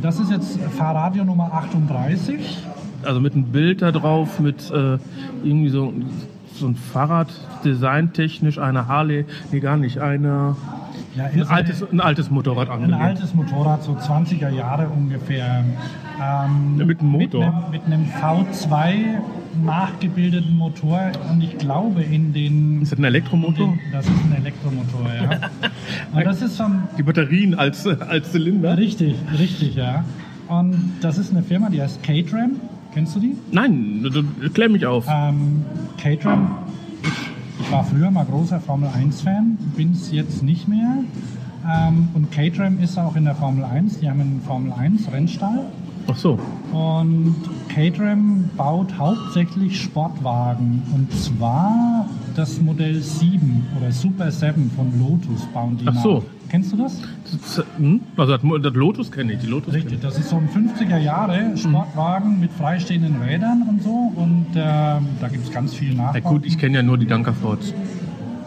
das ist jetzt Fahrradio Nummer 38.
also mit einem Bild da drauf, mit äh, irgendwie so, so ein Fahrrad, designtechnisch, eine Harley, nee gar nicht, eine,
Ja,
ein, altes, ein altes Motorrad
ein
angelegt.
altes Motorrad, so 20er Jahre ungefähr. Ähm,
Ja, mit einem Motor.
Mit einem, mit einem V2 nachgebildeten Motor und ich glaube in den...
Ist das ein Elektromotor?
den- Das ist ein Elektromotor, ja. und das ist schon
Die Batterien als, als Zylinder?
richtig, richtig, ja. Und das ist eine Firma, die heißt Caterham. Kennst du die?
Nein, klär mich auf.
Ähm, Caterham, war früher mal großer Formel 1-Fan, bin es jetzt nicht mehr. Ähm, und Caterham ist auch in der Formel 1, die haben einen Formel 1 Rennstall.
Ach so.
Und Caterham baut hauptsächlich Sportwagen. Und zwar das Modell 7 oder Super 7 von Lotus bauen die
Ach so.
nach. Kennst du das?
Das, hm? Also das, das Lotus kenne ich, die Lotus
Richtig, das ist so ein 50er Jahre Sportwagen mit freistehenden Rädern und so. Und ähm, da gibt es ganz viel. Nachbau.
Ja, gut, ich kenne ja nur die Dunkerfords.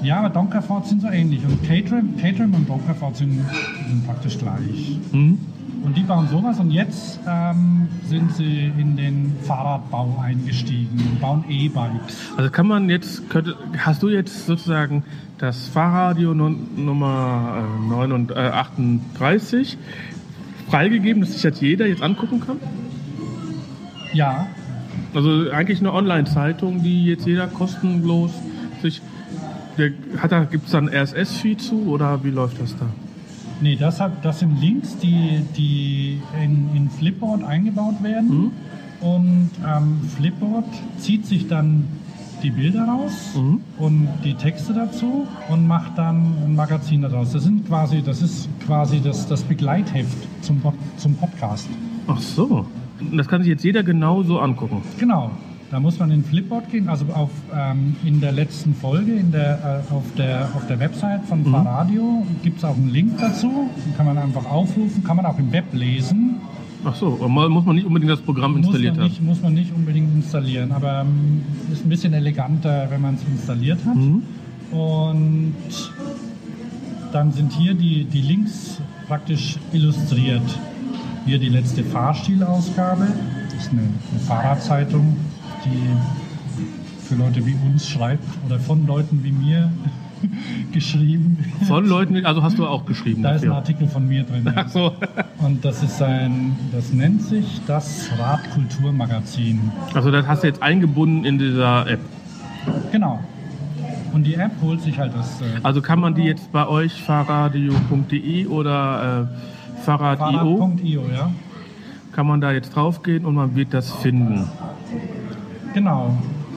Ja, aber Donkerford sind so ähnlich. Und Caterham, Caterham und Donkerford sind, sind praktisch gleich.
Hm?
Und die bauen sowas und jetzt ähm, sind sie in den Fahrradbau eingestiegen und bauen E-Bikes.
Also kann man jetzt, könnte, hast du jetzt sozusagen das Fahrradio Nummer äh, 9 und, äh, 38 freigegeben, dass sich jetzt jeder jetzt angucken kann?
Ja,
Also eigentlich eine Online-Zeitung, die jetzt jeder kostenlos sich. Der, hat da, gibt es da einen RSS-Feed zu oder wie läuft das da?
nee, das, hat, das sind Links, die, die in, in Flipboard eingebaut werden. Und ähm, Flipboard zieht sich dann die Bilder raus
Mhm.
und die Texte dazu und macht dann ein Magazin daraus. Das sind quasi, das ist quasi das, das Begleitheft zum, zum Podcast.
Ach so. Das kann sich jetzt jeder genauso angucken.
Genau. Da muss man in Flipboard gehen, also auf, ähm, in der letzten Folge in der, äh, auf, der, auf der Website von Fahrradio gibt es auch einen Link dazu. Den kann man einfach aufrufen, kann man auch im Web lesen.
Ach so, muss man nicht unbedingt das Programm installiert
muss man
haben.
nicht, Muss man nicht unbedingt installieren, aber ähm, ist ein bisschen eleganter, wenn man es installiert hat.
Mhm.
Und dann sind hier die, die Links praktisch illustriert. Hier die letzte Fahrstilausgabe. Das ist eine, eine Fahrradzeitung, die für Leute wie uns schreibt oder von Leuten wie mir geschrieben.
Von Leuten, also hast du auch geschrieben
Da ist ein
dafür.
Artikel von mir drin.
Ach so.
Und das ist ein, das nennt sich das Radkulturmagazin.
Also das hast du jetzt eingebunden in dieser App.
Genau. Und die App holt sich halt das äh,
Also kann man die jetzt bei euch fahrradio.de oder äh, Fahrrad.io,
Fahrrad.io, ja.
kann man da jetzt draufgehen und man wird das finden.
Genau.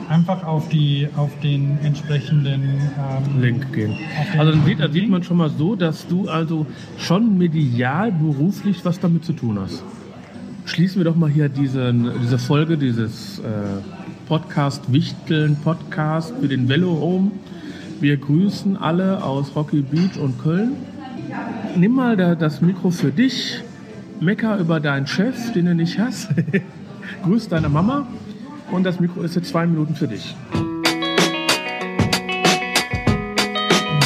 Einfach auf, die, auf den entsprechenden ähm,
Link gehen. Also dann sieht, sieht man schon mal so, dass du also schon medial beruflich was damit zu tun hast. Schließen wir doch mal hier diesen, diese Folge, dieses äh, Podcast Wichteln Podcast für den Velo Home. Wir grüßen alle aus Rocky Beach und Köln. Nimm mal da, das Mikro für dich, mecker über deinen Chef, den du nicht hast. Grüß deine Mama und das Mikro ist jetzt zwei Minuten für dich.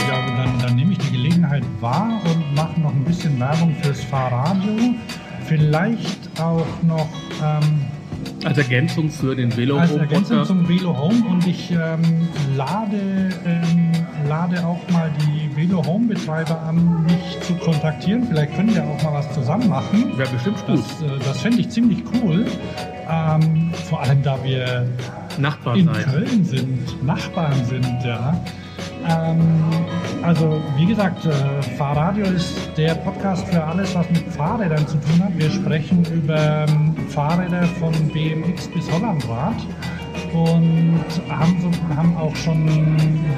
Ja, dann, dann nehme ich die Gelegenheit wahr und mache noch ein bisschen Werbung fürs Fahrradio. Vielleicht auch noch ähm,
Als Ergänzung für den Velo
als
Home
Ergänzung
Podcast.
zum Velo Home und ich ähm, lade, ähm, lade auch mal die Velo Home Betreiber an, mich zu kontaktieren. Vielleicht können wir auch mal was zusammen machen.
Wäre bestimmt gut.
Das, äh, das fände ich ziemlich cool. Ähm, vor allem, da wir
Nachbar
in
sein.
Köln sind, Nachbarn sind, ja. Ähm, also wie gesagt, äh, Fahrradio ist der Podcast für alles, was mit Fahrrädern zu tun hat. Wir sprechen über ähm, Fahrräder von BMX bis Hollandrad und haben, haben auch schon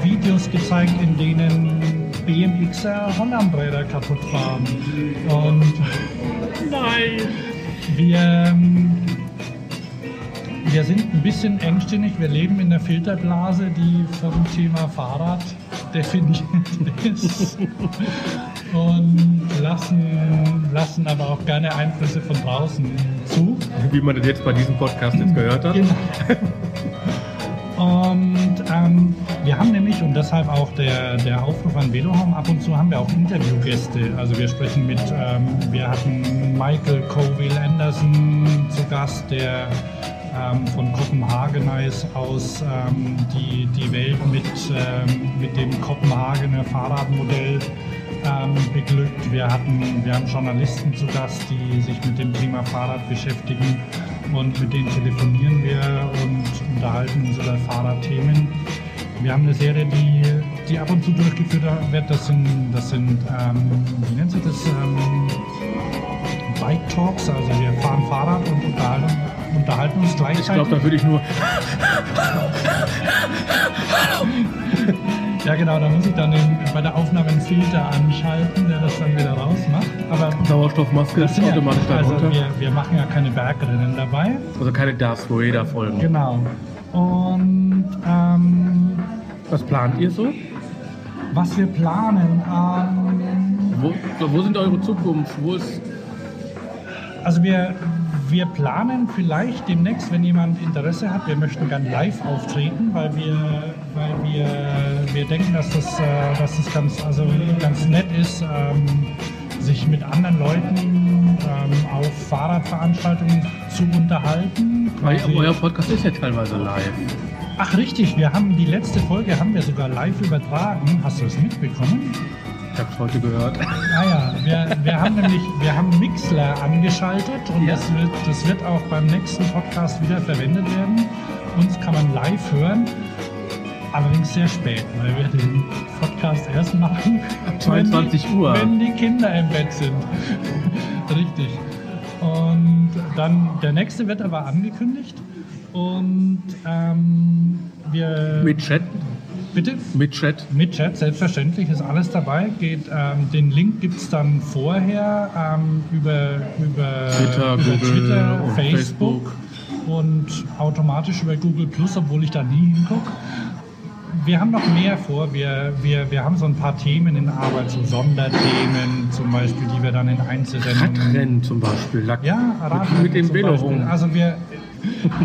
Videos gezeigt, in denen BMXer Hollandräder kaputt fahren. Und
Nein!
wir, wir sind ein bisschen engstirnig. Wir leben in der Filterblase, die vom Thema Fahrrad definiert ist. Und lassen, lassen aber auch gerne Einflüsse von draußen zu.
Wie man das jetzt bei diesem Podcast jetzt gehört hat.
Genau. Und ähm, wir haben nämlich, und deshalb auch der, der Aufruf an Velohome, ab und zu haben wir auch Interviewgäste. Also wir sprechen mit, ähm, wir hatten Michael Coville Anderson zu Gast, der ähm, von Kopenhagenais aus ähm, die, die Welt mit, ähm, mit dem Kopenhagener Fahrradmodell ähm, beglückt. Wir, hatten, wir haben Journalisten zu Gast, die sich mit dem Thema Fahrrad beschäftigen und mit denen telefonieren wir und unterhalten uns über Fahrradthemen. Wir haben eine Serie, die, die ab und zu durchgeführt wird. Das sind, das sind ähm, wie nennt sich das? Ähm, Bike Talks. Also wir fahren Fahrrad und unterhalten, unterhalten uns gleichzeitig.
Ich glaube, da würde ich nur.
Ja genau, da muss ich dann den, bei der Aufnahme einen Filter anschalten, der das dann wieder rausmacht. Aber
Sauerstoffmaske ist
sind ja,
automatisch
also
darunter.
wir, wir machen ja keine Bergrennen dabei.
Also keine Darth Vader Folgen.
Genau. Und ähm,
Was plant ihr so?
was wir planen, ähm,
Wo, wo sind eure Zukunft? Wo ist.
also wir, wir planen vielleicht demnächst, wenn jemand Interesse hat, wir möchten gern live auftreten, weil wir, weil wir, wir denken, dass das, äh, dass das ganz, also ganz nett ist, ähm, sich mit anderen Leuten ähm, auf Fahrradveranstaltungen zu unterhalten.
Weil euer Podcast ist ja teilweise live.
Ach richtig, wir haben die letzte Folge haben wir sogar live übertragen. Hast du es mitbekommen?
Ich habe es heute gehört.
Ah ja, wir, wir haben nämlich wir haben Mixler angeschaltet und
Ja.
das, wird, das wird auch beim nächsten Podcast wieder verwendet werden. Uns kann man live hören, allerdings sehr spät, weil wir den Podcast erst machen.
Ab 22
wenn die,
Uhr.
Wenn die Kinder im Bett sind. Richtig. Und dann der nächste wird aber angekündigt. Und ähm, wir.
Mit Chat.
Bitte?
Mit Chat.
Mit Chat, selbstverständlich ist alles dabei. Geht, ähm, den Link gibt es dann vorher ähm, über, über
Twitter,
über
Google
Twitter,
und
Facebook, und automatisch über Google Plus, obwohl ich da nie hingucke. Wir haben noch mehr vor. Wir, wir, wir haben so ein paar Themen in Arbeit, so Sonderthemen zum Beispiel, die wir dann in Einzelsendungen
Radrennen zum Beispiel. Lack.
ja, Radrennen
mit dem
zum
Velo rum.
Also wir,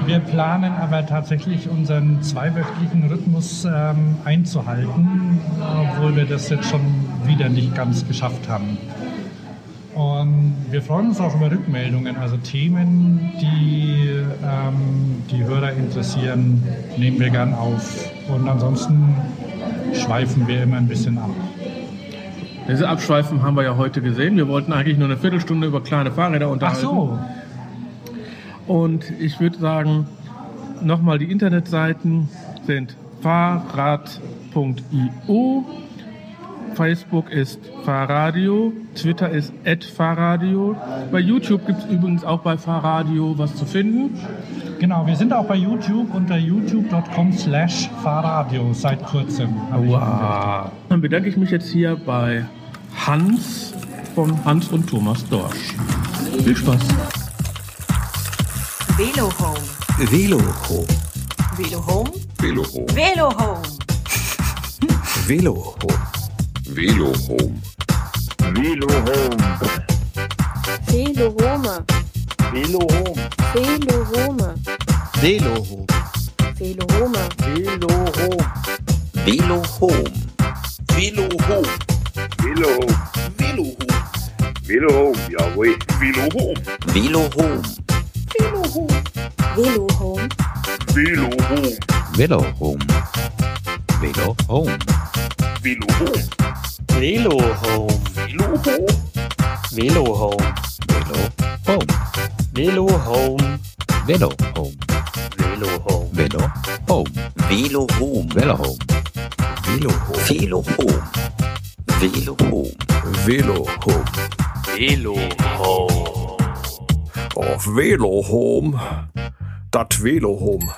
wir planen aber tatsächlich unseren zweiwöchentlichen Rhythmus ähm, einzuhalten, obwohl wir das jetzt schon wieder nicht ganz geschafft haben. Und wir freuen uns auch über Rückmeldungen, also Themen, die ähm, die Hörer interessieren, nehmen wir gern auf. Und ansonsten schweifen wir immer ein bisschen ab.
Diese Abschweifen haben wir ja heute gesehen. Wir wollten eigentlich nur eine Viertelstunde über kleine Fahrräder
Ach
unterhalten.
so,
Und ich würde sagen, nochmal die Internetseiten sind fahrrad.io, Facebook ist Fahrradio, Twitter ist @fahrradio. Bei YouTube gibt es übrigens auch bei Fahrradio was zu finden.
genau. Wir sind auch bei YouTube unter youtube.com slash Fahrradio seit kurzem.
Wow. Dann bedanke ich mich jetzt hier bei Hans von Hans und Thomas Dorsch. Viel Spaß.
Velo Home.
Velo Home.
Velo Home.
Velo Home.
Velo Home.
Velo Home.
Velo Home.
Velo Home.
Velo Home.
Velo Home.
Velo Home.
Velo Home.
Velo Home.
Velo Home.
Velo Home.
Velo Home.
Velo Home.
Velo Home.
Velo Home, jawohl.
Velo Home.
Velo Home.
Velo Home.
Velo Home.
Velo Home.
Velo Home. Velo Home.
Velo Home.
Velo Home.
Velo Home.
Velo Home.
Velo Home.
Velo Home.
Velo Home.
Velo Home.
Velo Home. Velo Home.
Velo Home.
Velo Home.
Velo Home.
Velo Home
auf Velohome. Dat Velohome.